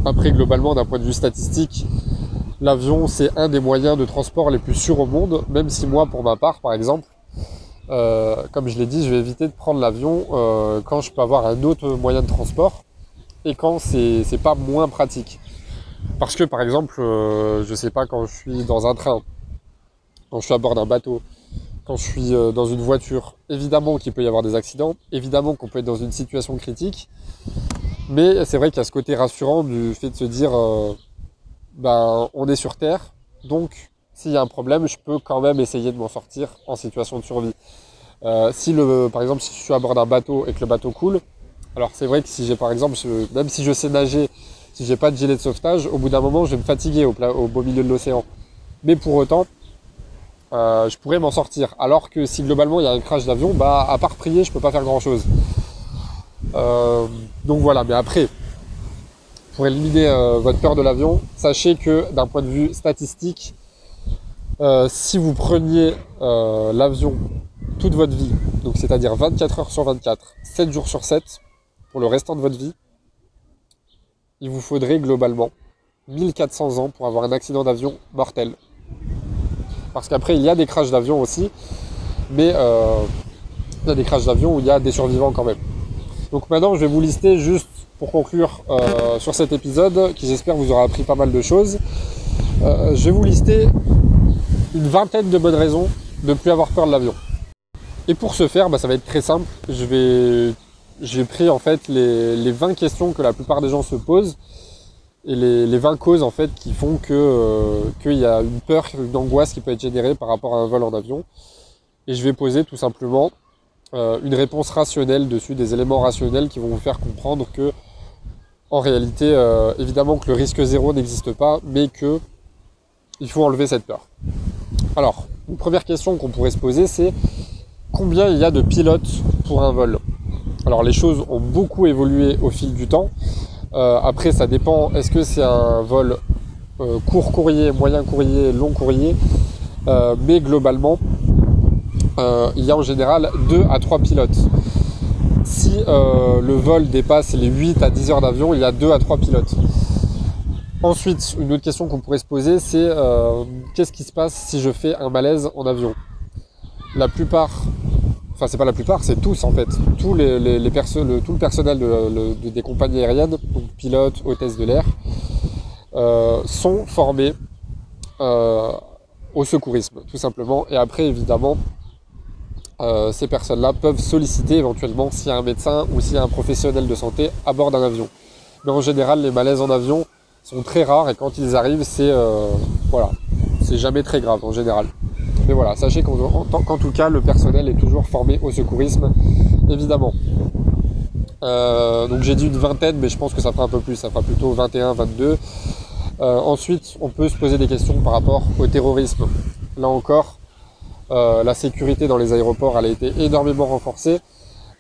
Après, globalement, d'un point de vue statistique, l'avion, c'est un des moyens de transport les plus sûrs au monde, même si moi, pour ma part, par exemple, euh, comme je l'ai dit, je vais éviter de prendre l'avion quand je peux avoir un autre moyen de transport et quand c'est pas moins pratique. Parce que par exemple, je sais pas, quand je suis dans un train, quand je suis à bord d'un bateau, quand je suis euh, dans une voiture, évidemment qu'il peut y avoir des accidents, évidemment qu'on peut être dans une situation critique, mais c'est vrai qu'il y a ce côté rassurant du fait de se dire, euh, ben, on est sur Terre, donc s'il y a un problème, je peux quand même essayer de m'en sortir en situation de survie. Euh, si le, par exemple, si je suis à bord d'un bateau et que le bateau coule, alors c'est vrai que si j'ai par exemple, même si je sais nager, si j'ai pas de gilet de sauvetage, au bout d'un moment, je vais me fatiguer au, au beau milieu de l'océan. Mais pour autant, euh, je pourrais m'en sortir. Alors que si globalement il y a un crash d'avion, bah à part prier, je peux pas faire grand chose. Euh, donc voilà, mais après, pour éliminer euh, votre peur de l'avion, sachez que d'un point de vue statistique, si vous preniez l'avion toute votre vie, donc c'est-à-dire 24 heures sur 24, 7 jours sur 7, pour le restant de votre vie, il vous faudrait globalement 1400 ans pour avoir un accident d'avion mortel. Parce qu'après, il y a des crashs d'avion aussi, mais euh, il y a des crashs d'avion où il y a des survivants quand même. Donc maintenant, je vais vous lister juste pour conclure euh, sur cet épisode, qui j'espère vous aura appris pas mal de choses. Euh, je vais vous lister une vingtaine de bonnes raisons de ne plus avoir peur de l'avion. Et pour ce faire, bah, ça va être très simple. J'ai pris en fait les, les 20 questions que la plupart des gens se posent et les, 20 causes en fait qui font que euh, qu'il y a une peur, une angoisse qui peut être générée par rapport à un vol en avion. Et je vais poser tout simplement euh, une réponse rationnelle dessus, des éléments rationnels qui vont vous faire comprendre que en réalité, euh, évidemment que le risque zéro n'existe pas, mais que il faut enlever cette peur. Alors, une première question qu'on pourrait se poser, c'est combien il y a de pilotes pour un vol? Alors les choses ont beaucoup évolué au fil du temps. Euh, après, ça dépend. Est-ce que c'est un vol euh, court courrier, moyen courrier, long courrier euh, Mais globalement, il y a en général 2 à 3 pilotes. Si le vol dépasse les 8 à 10 heures d'avion, il y a 2 à 3 pilotes. Ensuite, une autre question qu'on pourrait se poser, c'est qu'est-ce qui se passe si je fais un malaise en avion? La plupart enfin c'est pas la plupart, c'est tous en fait, tous les, les, le, tout le personnel des compagnies aériennes, donc pilotes, hôtesses de l'air, euh, sont formés euh, au secourisme, tout simplement. Et après, évidemment, euh, ces personnes-là peuvent solliciter éventuellement s'il y a un médecin ou s'il y a un professionnel de santé à bord d'un avion. Mais en général, les malaises en avion sont très rares et quand ils arrivent, c'est voilà, c'est jamais très grave en général. Mais voilà, sachez qu'en tout cas, le personnel est toujours formé au secourisme, évidemment. Euh, donc j'ai dit une vingtaine, mais je pense que ça fera un peu plus, ça fera plutôt 21, 22. Euh, ensuite, on peut se poser des questions par rapport au terrorisme. Là encore, euh, la sécurité dans les aéroports, elle a été énormément renforcée,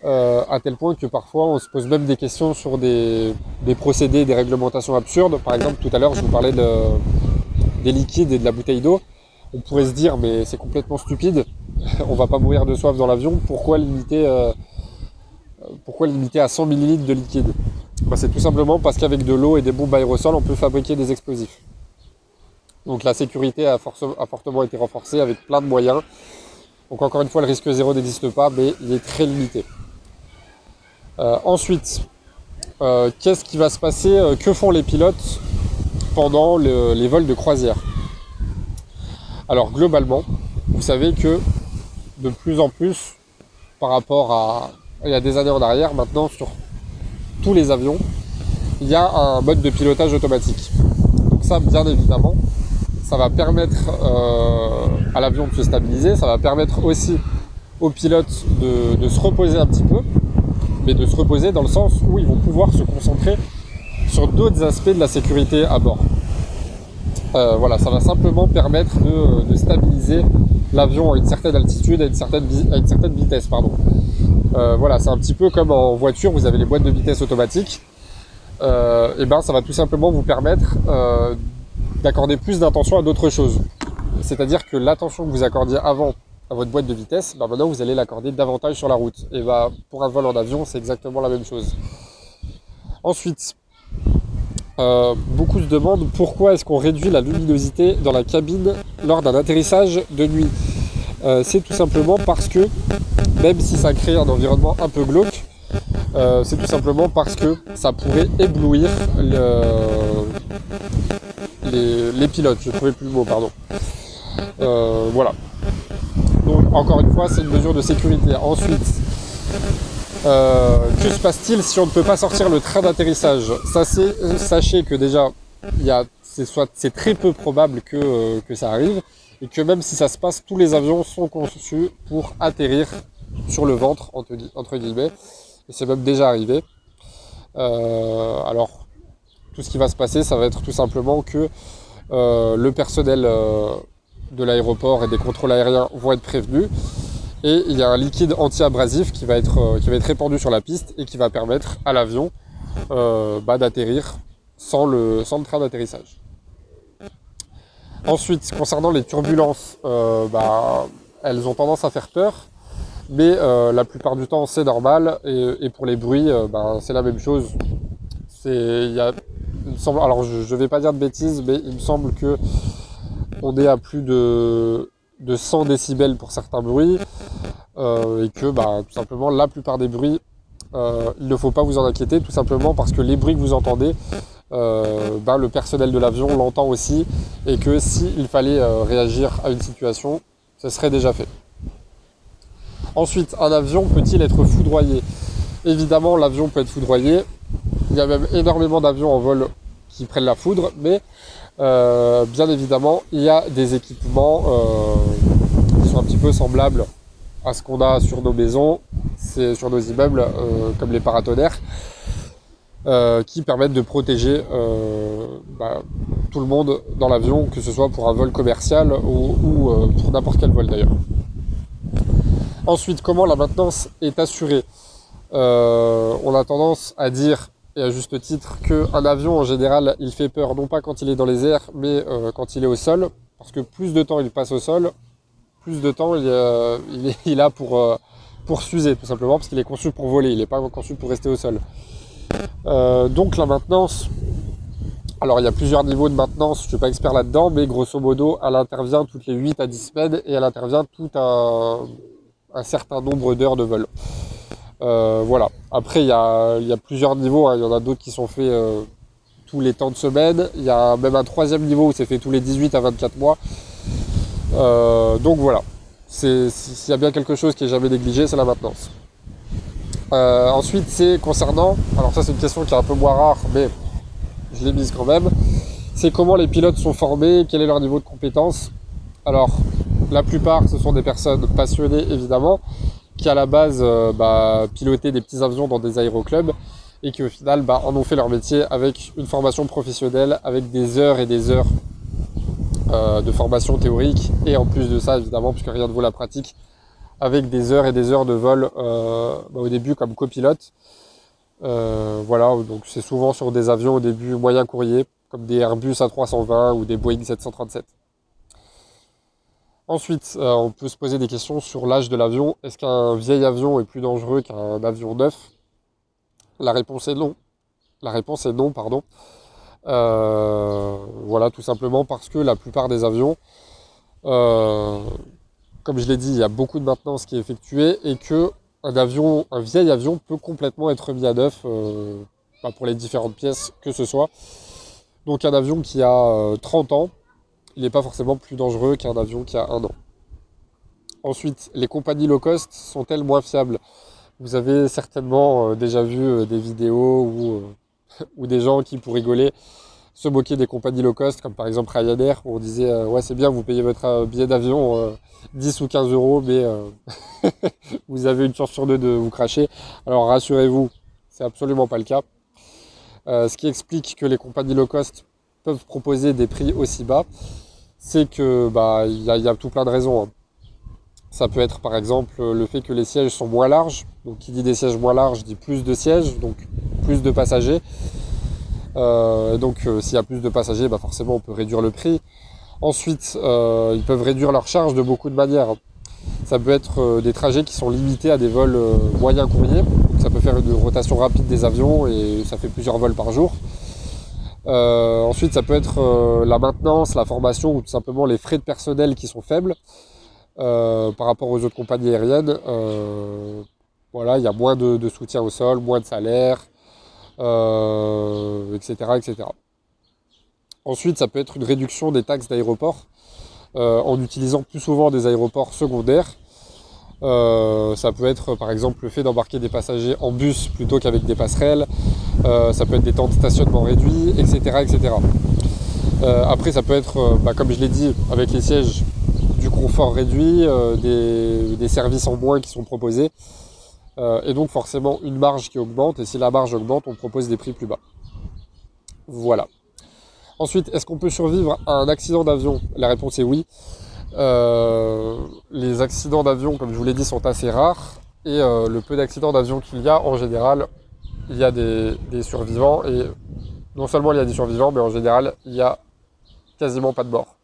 à tel point que parfois on se pose même des questions sur des, procédés, des réglementations absurdes. Par exemple, tout à l'heure, je vous parlais des liquides et de la bouteille d'eau on pourrait se dire mais c'est complètement stupide, on va pas mourir de soif dans l'avion, pourquoi limiter, euh, pourquoi limiter à 100 ml de liquide? Bah, C'est tout simplement parce qu'avec de l'eau et des bombes aérosols, on peut fabriquer des explosifs. Donc la sécurité a, fortement été renforcée avec plein de moyens. Donc encore une fois, le risque zéro n'existe pas, mais il est très limité. Euh, ensuite, euh, qu'est-ce qui va se passer? Que font les pilotes pendant les vols de croisière? Alors globalement, vous savez que de plus en plus, par rapport à il y a des années en arrière, maintenant sur tous les avions, il y a un mode de pilotage automatique. Donc ça, bien évidemment, ça va permettre euh, à l'avion de se stabiliser, ça va permettre aussi aux pilotes de, se reposer un petit peu, mais de se reposer dans le sens où ils vont pouvoir se concentrer sur d'autres aspects de la sécurité à bord. Euh, voilà, ça va simplement permettre de, stabiliser l'avion à une certaine altitude, à une certaine, vitesse. Pardon. Euh, voilà, c'est un petit peu comme en voiture, vous avez les boîtes de vitesse automatiques. Euh, et ben, ça va tout simplement vous permettre d'accorder plus d'attention à d'autres choses. C'est-à-dire que l'attention que vous accordiez avant à votre boîte de vitesse, ben maintenant vous allez l'accorder davantage sur la route. Et ben, pour un vol en avion, c'est exactement la même chose. Ensuite, euh, beaucoup se demandent pourquoi est-ce qu'on réduit la luminosité dans la cabine lors d'un atterrissage de nuit. Euh, c'est tout simplement parce que, même si ça crée un environnement un peu glauque, euh, c'est tout simplement parce que ça pourrait éblouir les, pilotes. Je ne trouvais plus le mot, pardon. voilà. Donc encore une fois, c'est une mesure de sécurité. Ensuite, euh, que se passe-t-il si on ne peut pas sortir le train d'atterrissage Sachez que déjà, c'est très peu probable euh, que, ça arrive, et que même si ça se passe, tous les avions sont conçus pour atterrir sur le ventre, entre, guillemets, et c'est même déjà arrivé. Euh, alors, tout ce qui va se passer, ça va être tout simplement que le personnel de l'aéroport et des contrôles aériens vont être prévenus. Et il y a un liquide anti-abrasif qui, va être, qui va être répandu sur la piste et qui va permettre à l'avion bah, d'atterrir sans le, sans le train d'atterrissage. Ensuite, concernant les turbulences, bah, elles ont tendance à faire peur, mais euh, la plupart du temps c'est normal. Et, pour les bruits, euh, ben, c'est la même chose. C'est, il, me semble, alors je vais pas dire de bêtises, mais il me semble que on est à plus de, de 100 décibels pour certains bruits, euh, et que bah, tout simplement la plupart des bruits, il ne faut pas vous en inquiéter, tout simplement parce que les bruits que vous entendez, ben, le personnel de l'avion l'entend aussi, et que s'il fallait réagir à une situation, ce serait déjà fait. Ensuite, un avion peut-il être foudroyé? Évidemment, l'avion peut être foudroyé. Il y a même énormément d'avions en vol qui prennent la foudre, mais euh, bien évidemment, il y a des équipements euh, qui sont un petit peu semblables à ce qu'on a sur nos maisons, c'est sur nos immeubles, euh, comme les paratonnerres, qui permettent de protéger bah, tout le monde dans l'avion, que ce soit pour un vol commercial ou, euh, pour n'importe quel vol d'ailleurs. Ensuite, comment la maintenance est assurée? Euh, On a tendance à dire, et à juste titre, qu'un avion en général, il fait peur non pas quand il est dans les airs, mais euh, quand il est au sol, parce que plus de temps il passe au sol, plus de temps il, est, il a pour, pour s'user, tout simplement, parce qu'il est conçu pour voler, il n'est pas conçu pour rester au sol. donc la maintenance, alors il y a plusieurs niveaux de maintenance, je ne suis pas expert là-dedans, mais grosso modo, elle intervient toutes les 8 à 10 semaines et elle intervient tout un certain nombre d'heures de vol. Euh, voilà. Après, il y a, plusieurs niveaux, hein. il y en a d'autres qui sont faits euh, tous les temps de semaine. Il y a même un troisième niveau où c'est fait tous les 18 à 24 mois. Euh, donc voilà. S'il y a bien quelque chose qui est jamais négligé, c'est la maintenance. ensuite, c'est concernant, alors ça c'est une question qui est un peu moins rare, mais je l'ai mise quand même, c'est comment les pilotes sont formés, quel est leur niveau de compétence. Alors, la plupart, ce sont des personnes passionnées, évidemment, qui à la base euh, bah, pilotaient des petits avions dans des aéroclubs et qui au final bah, en ont fait leur métier avec une formation professionnelle, avec des heures et des heures euh, de formation théorique et en plus de ça, évidemment, puisque rien ne vaut la pratique, avec des heures et des heures de vol euh, bah, au début comme copilote. Euh, voilà, donc c'est souvent sur des avions au début moyen courrier, comme des Airbus A320 ou des Boeing 737. Ensuite, euh, on peut se poser des questions sur l'âge de l'avion. Est-ce qu'un vieil avion est plus dangereux qu'un avion neuf? La réponse est non. La réponse est non, pardon. Euh, voilà, tout simplement parce que la plupart des avions, comme je l'ai dit, il y a beaucoup de maintenance qui est effectuée et que un avion, un vieil avion peut complètement être mis à neuf euh, pour les différentes pièces que ce soit. Donc un avion qui a 30 euh, ans, il n'est pas forcément plus dangereux qu'un avion qui a un an. Ensuite, les compagnies low cost sont-elles moins fiables? Vous avez certainement euh, déjà vu des vidéos ou, ou des gens qui, pour rigoler, se moquer des compagnies low cost, comme par exemple Ryanair, où on disait ouais c'est bien, vous payez votre billet d'avion 10 ou 15 euros, mais euh, vous avez une chance sur deux de vous cracher. Alors rassurez-vous, c'est absolument pas le cas. Euh, ce qui explique que les compagnies low cost peuvent proposer des prix aussi bas, c'est que bah il y, a tout plein de raisons. Hein. Ça peut être par exemple le fait que les sièges sont moins larges. Donc qui dit des sièges moins larges dit plus de sièges, donc plus de passagers. Euh, donc s'il y a plus de passagers, bah forcément on peut réduire le prix. Ensuite, euh, ils peuvent réduire leur charge de beaucoup de manières. Ça peut être euh, des trajets qui sont limités à des vols euh, moyens courriers. Donc ça peut faire une rotation rapide des avions et ça fait plusieurs vols par jour. Ensuite, ça peut être la maintenance, la formation ou tout simplement les frais de personnel qui sont faibles par rapport aux autres compagnies aériennes. voilà, il y a moins de, soutien au sol, moins de salaire, etc., etc. Ensuite, ça peut être une réduction des taxes d'aéroport euh, en utilisant plus souvent des aéroports secondaires. Euh, ça peut être par exemple le fait d'embarquer des passagers en bus plutôt qu'avec des passerelles. Euh, ça peut être des temps de stationnement réduits, etc. etc. après, ça peut être, bah, comme je l'ai dit, avec les sièges, du confort réduit, des, des, services en moins qui sont proposés. et donc forcément une marge qui augmente. Et si la marge augmente, on propose des prix plus bas. Voilà. Ensuite, est-ce qu'on peut survivre à un accident d'avion? La réponse est oui. Les accidents d'avion, comme je vous l'ai dit, sont assez rares. Et le peu d'accidents d'avion qu'il y a, en général, il y a des, survivants. Et non seulement il y a des survivants, mais en général, il y a quasiment pas de morts.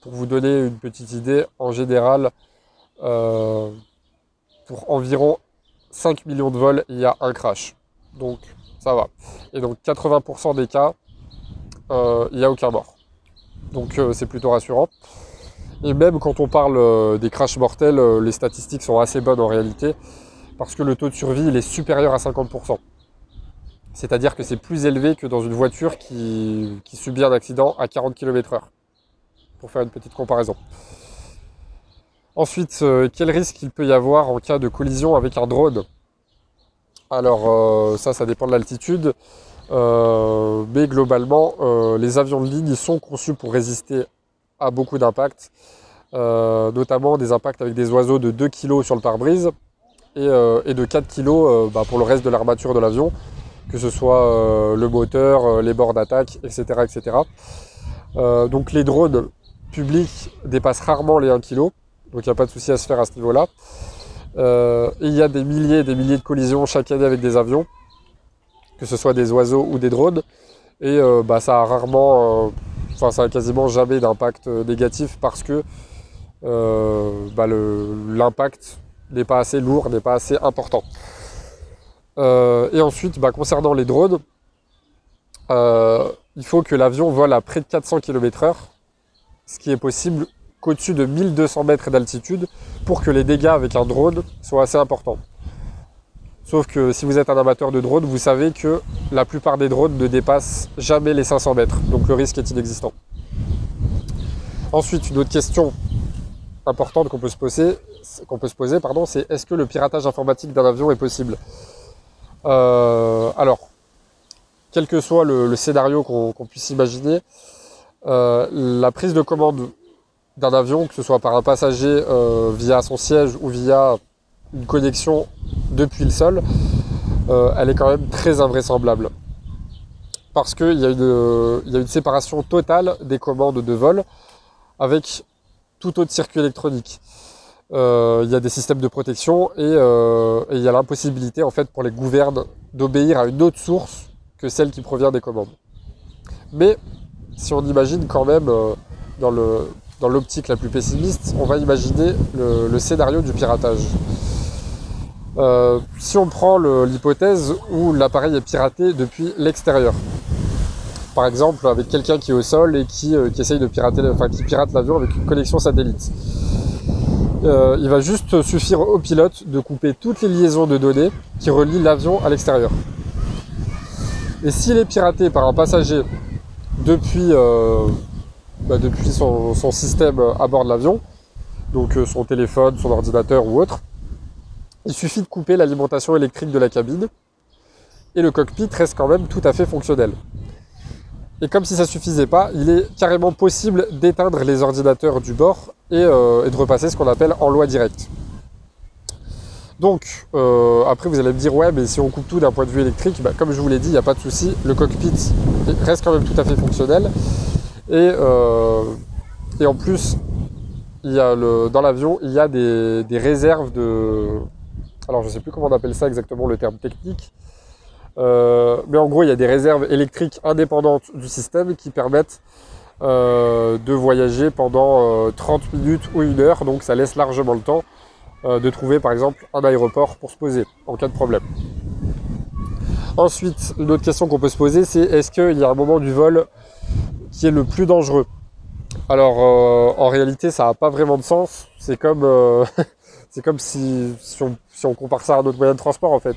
pour vous donner une petite idée, en général, pour environ 5 millions de vols, il y a un crash. Donc ça va. Et donc 80% des cas, euh, il n'y a aucun mort. Donc euh, c'est plutôt rassurant. Et même quand on parle euh, des crashs mortels, les statistiques sont assez bonnes en réalité, parce que le taux de survie il est supérieur à 50%. C'est-à-dire que c'est plus élevé que dans une voiture qui, qui subit un accident à 40 km/h. Pour faire une petite comparaison. Ensuite, euh, quel risque il peut y avoir en cas de collision avec un drone? Alors euh, ça, ça dépend de l'altitude. Euh, mais globalement, les avions de ligne sont conçus pour résister à beaucoup d'impacts, notamment des impacts avec des oiseaux de 2 kg sur le pare-brise et, de 4 kg bah, pour le reste de l'armature de l'avion, que ce soit le moteur, les bords d'attaque, etc. etc. donc les drones publics dépassent rarement les 1 kg. Donc il n'y a pas de souci à se faire à ce niveau-là. Euh, il y a des milliers et des milliers de collisions chaque année avec des avions, que ce soit des oiseaux ou des drones. Et euh, bah, ça a rarement, euh, enfin ça a quasiment jamais d'impact négatif parce que bah, l'impact n'est pas assez lourd, n'est pas assez important. et ensuite, bah, concernant les drones, il faut que l'avion vole à près de 400 km/h, ce qui est possible qu'au-dessus de 1200 mètres d'altitude pour que les dégâts avec un drone soient assez importants. Sauf que si vous êtes un amateur de drone, vous savez que la plupart des drones ne dépassent jamais les 500 mètres, donc le risque est inexistant. Ensuite, une autre question importante qu'on peut se poser, qu'on peut se poser, pardon, c'est est-ce que le piratage informatique d'un avion est possible? Euh, Alors, quel que soit le, scénario qu'on puisse imaginer, euh, la prise de commande d'un avion, que ce soit par un passager euh, via son siège ou via une connexion depuis le sol, euh, elle est quand même très invraisemblable. Parce qu'il y, a une, séparation totale des commandes de vol avec tout autre circuit électronique. Euh, il y a des systèmes de protection et, il y a l'impossibilité en fait pour les gouvernes d'obéir à une autre source que celle qui provient des commandes. Mais si on imagine quand même dans l'optique la plus pessimiste, on va imaginer le, scénario du piratage. Euh, si on prend l'hypothèse où l'appareil est piraté depuis l'extérieur, par exemple avec quelqu'un qui est au sol et qui, euh, essaye de pirater, enfin qui pirate l'avion avec une connexion satellite. Euh, il va juste suffire au pilote de couper toutes les liaisons de données qui relient l'avion à l'extérieur. Et s'il est piraté par un passager depuis, bah, depuis son, système à bord de l'avion, donc euh, son téléphone, son ordinateur ou autre. Il suffit de couper l'alimentation électrique de la cabine et le cockpit reste quand même tout à fait fonctionnel. Et comme si ça ne suffisait pas, il est carrément possible d'éteindre les ordinateurs du bord et, euh, de repasser ce qu'on appelle en loi directe. Donc, euh, après vous allez me dire, ouais, mais si on coupe tout d'un point de vue électrique, bah, comme je vous l'ai dit, il n'y a pas de souci, le cockpit reste quand même tout à fait fonctionnel. Euh, et, en plus, dans l'avion, il y a des, réserves de. Alors, je ne sais plus comment on appelle ça exactement le terme technique. Euh, mais en gros, il y a des réserves électriques indépendantes du système qui permettent euh, de voyager pendant 30 minutes ou une heure. Donc, ça laisse largement le temps de trouver, par exemple, un aéroport pour se poser en cas de problème. Ensuite, une autre question qu'on peut se poser, c'est est-ce qu'il y a un moment du vol qui est le plus dangereux? Alors euh, en réalité ça n'a pas vraiment de sens. C'est comme, euh, c'est comme si, on, compare ça à un autre moyen de transport en fait.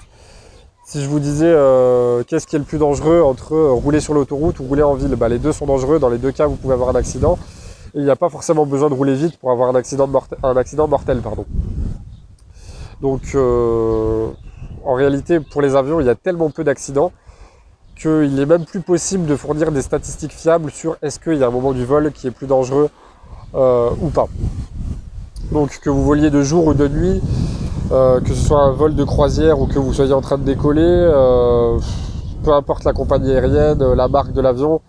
Si je vous disais euh, qu'est-ce qui est le plus dangereux entre rouler sur l'autoroute ou rouler en ville, bah, les deux sont dangereux. Dans les deux cas, vous pouvez avoir un accident. Et il n'y a pas forcément besoin de rouler vite pour avoir un accident, mortel. Pardon. Donc en réalité, pour les avions, il y a tellement peu d'accidents qu'il est même plus possible de fournir des statistiques fiables sur est-ce qu'il y a un moment du vol qui est plus dangereux euh, ou pas. Donc que vous voliez de jour ou de nuit, euh, que ce soit un vol de croisière ou que vous soyez en train de décoller, euh, peu importe la compagnie aérienne, la marque de l'avion,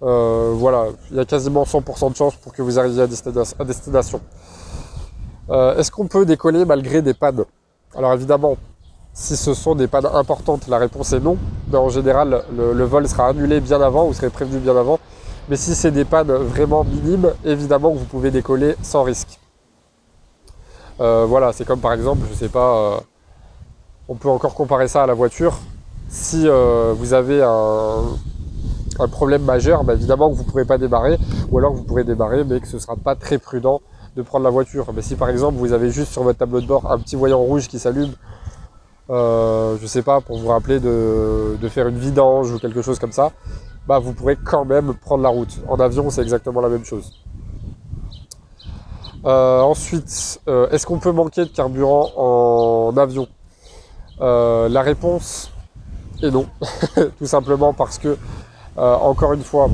voilà, il y a quasiment 100% de chance pour que vous arriviez à destination. Est-ce qu'on peut décoller malgré des pannes? Alors évidemment, si ce sont des pannes importantes, la réponse est non. Mais en général, le, vol sera annulé bien avant, vous serez prévenu bien avant. Mais si c'est des pannes vraiment minimes, évidemment vous pouvez décoller sans risque. Euh, voilà, c'est comme par exemple, je sais pas, euh, on peut encore comparer ça à la voiture. Si euh, vous avez un, problème majeur, bah, évidemment que vous ne pourrez pas démarrer, ou alors vous pourrez démarrer, mais que ce ne sera pas très prudent de prendre la voiture. Mais si par exemple vous avez juste sur votre tableau de bord un petit voyant rouge qui s'allume, je sais pas, pour vous rappeler de, de, faire une vidange ou quelque chose comme ça, bah vous pourrez quand même prendre la route. En avion, c'est exactement la même chose. Euh, ensuite, euh, est-ce qu'on peut manquer de carburant en avion euh, La réponse est non, tout simplement parce que, encore une fois,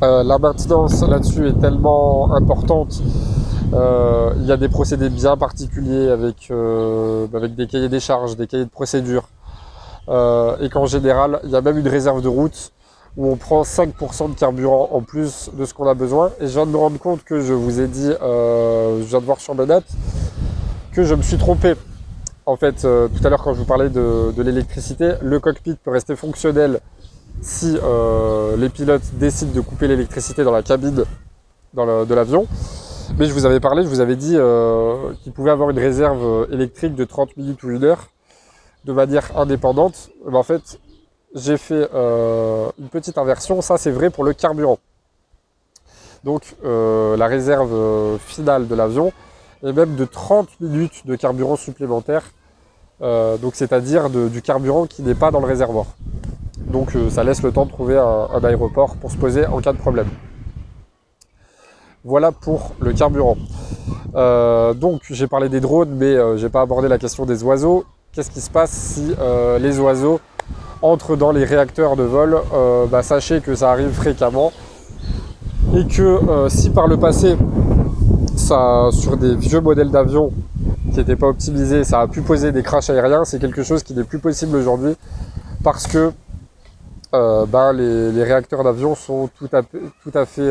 la maintenance là-dessus est tellement importante. Il y a des procédés bien particuliers avec, avec des cahiers des charges, des cahiers de procédure, et qu'en général, il y a même une réserve de route où on prend 5% de carburant en plus de ce qu'on a besoin. Et je viens de me rendre compte que je vous ai dit, euh, je viens de voir sur ma note, que je me suis trompé. En fait, euh, tout à l'heure quand je vous parlais de, l'électricité, le cockpit peut rester fonctionnel si euh, les pilotes décident de couper l'électricité dans la cabine de l'avion. Mais je vous avais parlé, je vous avais dit qu'il pouvait avoir une réserve électrique de 30 minutes ou une heure de manière indépendante. En fait, j'ai fait euh, une petite inversion. Ça, c'est vrai pour le carburant. Donc, euh, la réserve euh, finale de l'avion est même de 30 minutes de carburant supplémentaire. donc, c'est-à-dire du carburant qui n'est pas dans le réservoir. Donc, ça laisse le temps de trouver un, aéroport pour se poser en cas de problème. Voilà pour le carburant. donc, j'ai parlé des drones, mais j'ai pas abordé la question des oiseaux. Qu'est-ce qui se passe si les oiseaux entre dans les réacteurs de vol, euh, bah, sachez que ça arrive fréquemment et que euh, si par le passé, ça, sur des vieux modèles d'avions qui n'étaient pas optimisés, ça a pu poser des crashs aériens, c'est quelque chose qui n'est plus possible aujourd'hui parce que euh, bah, les, réacteurs d'avion sont tout à, tout à fait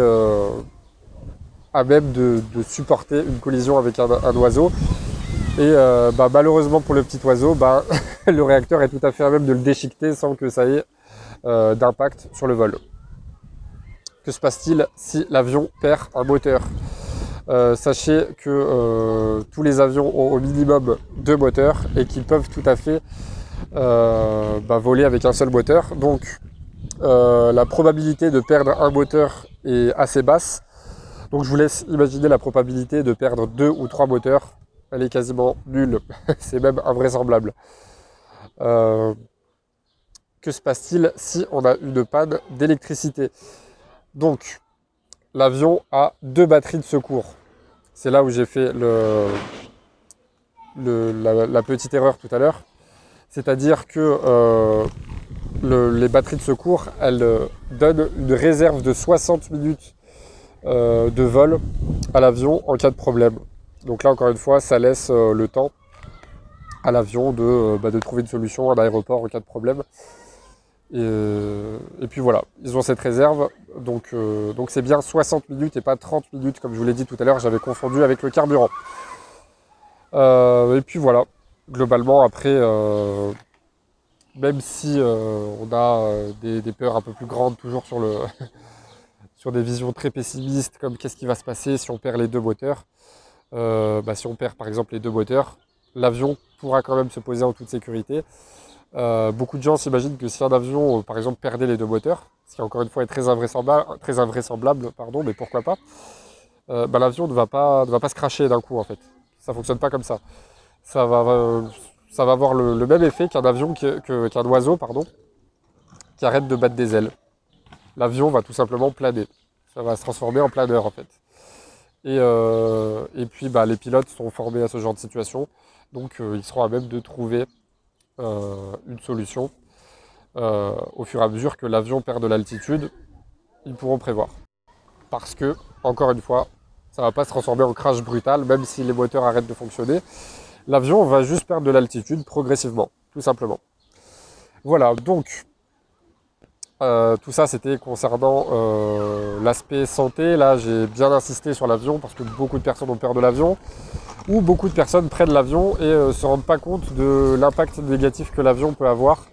à même de, supporter une collision avec un oiseau. Et bah, malheureusement pour le petit oiseau, bah, le réacteur est tout à fait à même de le déchiqueter sans que ça ait euh, d'impact sur le vol. Que se passe-t-il si l'avion perd un moteur? Euh, Sachez que tous les avions ont au minimum deux moteurs et qu'ils peuvent tout à fait bah, voler avec un seul moteur. Donc la probabilité de perdre un moteur est assez basse. Donc je vous laisse imaginer la probabilité de perdre deux ou trois moteurs elle est quasiment nulle. c'est même invraisemblable. Euh, que se passe-t-il si on a une panne d'électricité? Donc, l'avion a deux batteries de secours. C'est là où j'ai fait la, petite erreur tout à l'heure. C'est-à-dire que euh, les batteries de secours, elles euh, donnent une réserve de 60 minutes de vol à l'avion en cas de problème. Donc là, encore une fois, ça laisse le temps à l'avion euh, bah, de, trouver une solution à l'aéroport en cas de problème. Euh, et, puis voilà, ils ont cette réserve. Donc donc c'est bien 60 minutes et pas 30 minutes, comme je vous l'ai dit tout à l'heure, j'avais confondu avec le carburant. et puis voilà, globalement, après, même si on a des, des, peurs un peu plus grandes toujours sur, le sur des visions très pessimistes, comme qu'est-ce qui va se passer si on perd les deux moteurs, euh, bah, si on perd par exemple les deux moteurs, l'avion pourra quand même se poser en toute sécurité. Euh, beaucoup de gens s'imaginent que si un avion, euh, par exemple, perdait les deux moteurs, ce qui encore une fois est très invraisemblable, pardon, mais pourquoi pas, bah, l'avion ne, va pas, ne va pas se cracher d'un coup en fait. Ça ne fonctionne pas comme ça. Ça va, ça va avoir le, même effet qu'un avion, qu'un oiseau, pardon, qui arrête de battre des ailes. L'avion va tout simplement planer. Ça va se transformer en planeur en fait. Euh, et, puis bah, les pilotes sont formés à ce genre de situation, donc euh, ils seront à même de trouver euh, une solution au fur et à mesure que l'avion perd de l'altitude, ils pourront prévoir. Parce que, encore une fois, ça ne va pas se transformer en crash brutal, même si les moteurs arrêtent de fonctionner. L'avion va juste perdre de l'altitude progressivement, tout simplement. Voilà, donc Euh, tout ça, c'était concernant euh, l'aspect santé. Là, j'ai bien insisté sur l'avion parce que beaucoup de personnes ont peur de l'avion ou beaucoup de personnes prennent l'avion et ne se rendent pas compte de l'impact négatif que l'avion peut avoir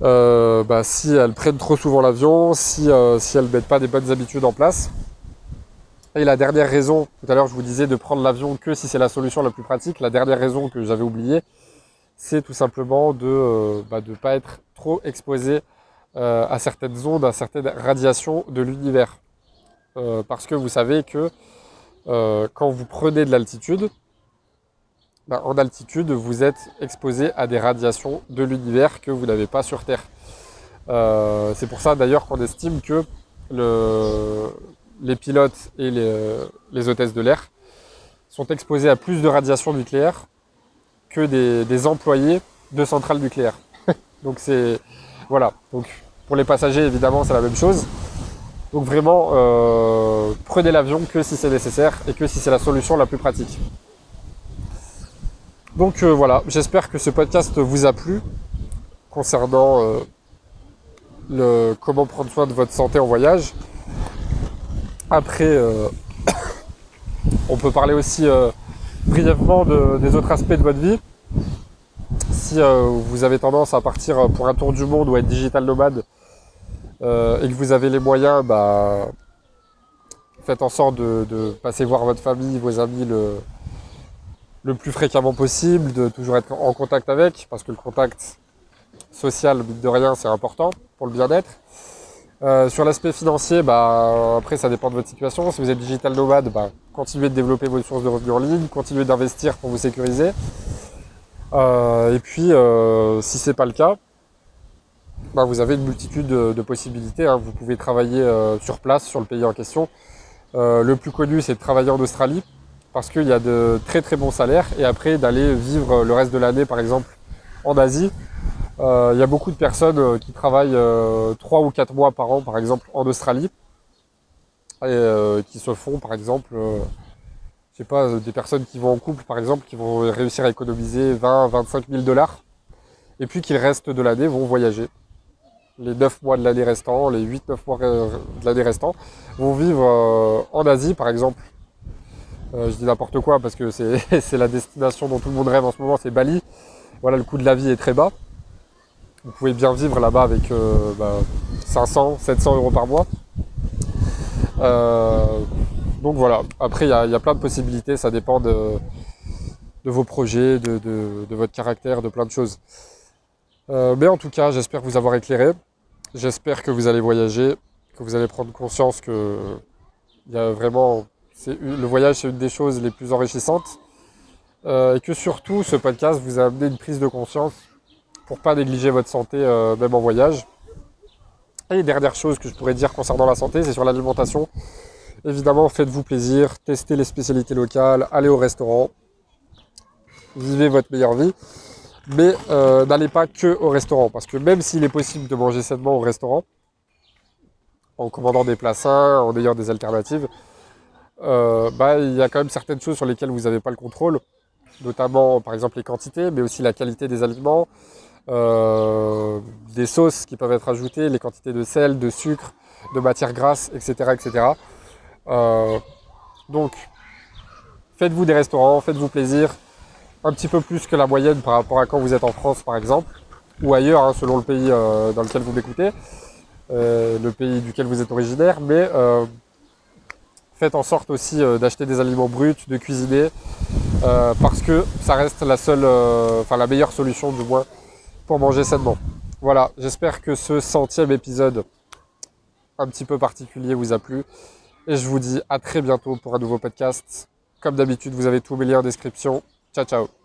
bah, si elles prennent trop souvent l'avion, si, si elles ne mettent pas des bonnes habitudes en place. Et la dernière raison, tout à l'heure je vous disais de prendre l'avion que si c'est la solution la plus pratique, la dernière raison que j'avais oubliée, c'est tout simplement de ne euh, bah, pas être trop exposé euh, à certaines ondes, à certaines radiations de l'univers. Euh, parce que vous savez que quand vous prenez de l'altitude, bah, en altitude, vous êtes exposé à des radiations de l'univers que vous n'avez pas sur Terre. c'est pour ça d'ailleurs qu'on estime que le, les pilotes et les, hôtesses de l'air sont exposés à plus de radiation nucléaire que des, employés de centrales nucléaires. Donc c'est voilà. Donc pour les passagers évidemment c'est la même chose. Donc vraiment euh, prenez l'avion que si c'est nécessaire et que si c'est la solution la plus pratique. Donc euh, voilà, j'espère que ce podcast vous a plu concernant euh, le, comment prendre soin de votre santé en voyage. Après, on peut parler aussi brièvement des autres aspects de votre vie. Si vous avez tendance à partir pour un tour du monde ou être digital nomade et que vous avez les moyens, bah, faites en sorte de, passer voir votre famille, vos amis le, le plus fréquemment possible, de toujours être en contact avec, parce que le contact social, mine de rien, c'est important pour le bien-être. Euh, sur l'aspect financier, bah, après ça dépend de votre situation. Si vous êtes digital nomade, bah, continuez de développer vos sources de revenus en ligne, continuez d'investir pour vous sécuriser. Euh, et puis, euh, si c'est pas le cas, bah, vous avez une multitude de, possibilités. Hein. Vous pouvez travailler sur place, sur le pays en question. le plus connu, c'est de travailler en Australie, parce qu'il y a de très très bons salaires, et après d'aller vivre le reste de l'année, par exemple, en Asie, euh, il y a beaucoup de personnes euh, qui travaillent 3 euh, ou 4 mois par an, par exemple, en Australie, et qui se font, par exemple, je sais pas, des personnes qui vont en couple, par exemple, qui vont réussir à économiser 20, 25 000 dollars, et puis qui le reste de l'année vont voyager. Les 9 mois de l'année restant, les 8-9 mois de l'année restant, vont vivre en Asie, par exemple. je dis n'importe quoi parce que c'est la destination dont tout le monde rêve en ce moment, c'est Bali. Voilà, le coût de la vie est très bas. Vous pouvez bien vivre là-bas avec 500, euh, 700 bah, euros par mois. Euh, donc voilà, après il y, a plein de possibilités, ça dépend de, vos projets, de, votre caractère, de plein de choses. Euh, mais en tout cas, j'espère vous avoir éclairé. J'espère que vous allez voyager, que vous allez prendre conscience que il y a vraiment, le voyage c'est une des choses les plus enrichissantes. et que surtout ce podcast vous a amené une prise de conscience pour pas négliger votre santé euh, même en voyage. Et dernière chose que je pourrais dire concernant la santé, c'est sur l'alimentation. Évidemment, faites-vous plaisir, testez les spécialités locales, allez au restaurant, vivez votre meilleure vie, mais euh, n'allez pas que au restaurant, parce que même s'il est possible de manger sainement au restaurant, en commandant des plats sains, en ayant des alternatives, euh, bah, il y a quand même certaines choses sur lesquelles vous n'avez pas le contrôle, notamment par exemple les quantités, mais aussi la qualité des aliments, euh, des sauces qui peuvent être ajoutées, les quantités de sel, de sucre, de matières grasses, etc. etc. Euh, donc, faites-vous des restaurants, faites-vous plaisir, un petit peu plus que la moyenne par rapport à quand vous êtes en France par exemple, ou ailleurs, hein, selon le pays euh, dans lequel vous m'écoutez, le pays duquel vous êtes originaire, mais faites en sorte aussi d'acheter des aliments bruts, de cuisiner, parce que ça reste la seule, enfin la meilleure solution du moins pour manger sainement. Voilà, j'espère que ce centième épisode un petit peu particulier vous a plu. Et je vous dis à très bientôt pour un nouveau podcast. Comme d'habitude, vous avez tous mes liens en description. Ciao, ciao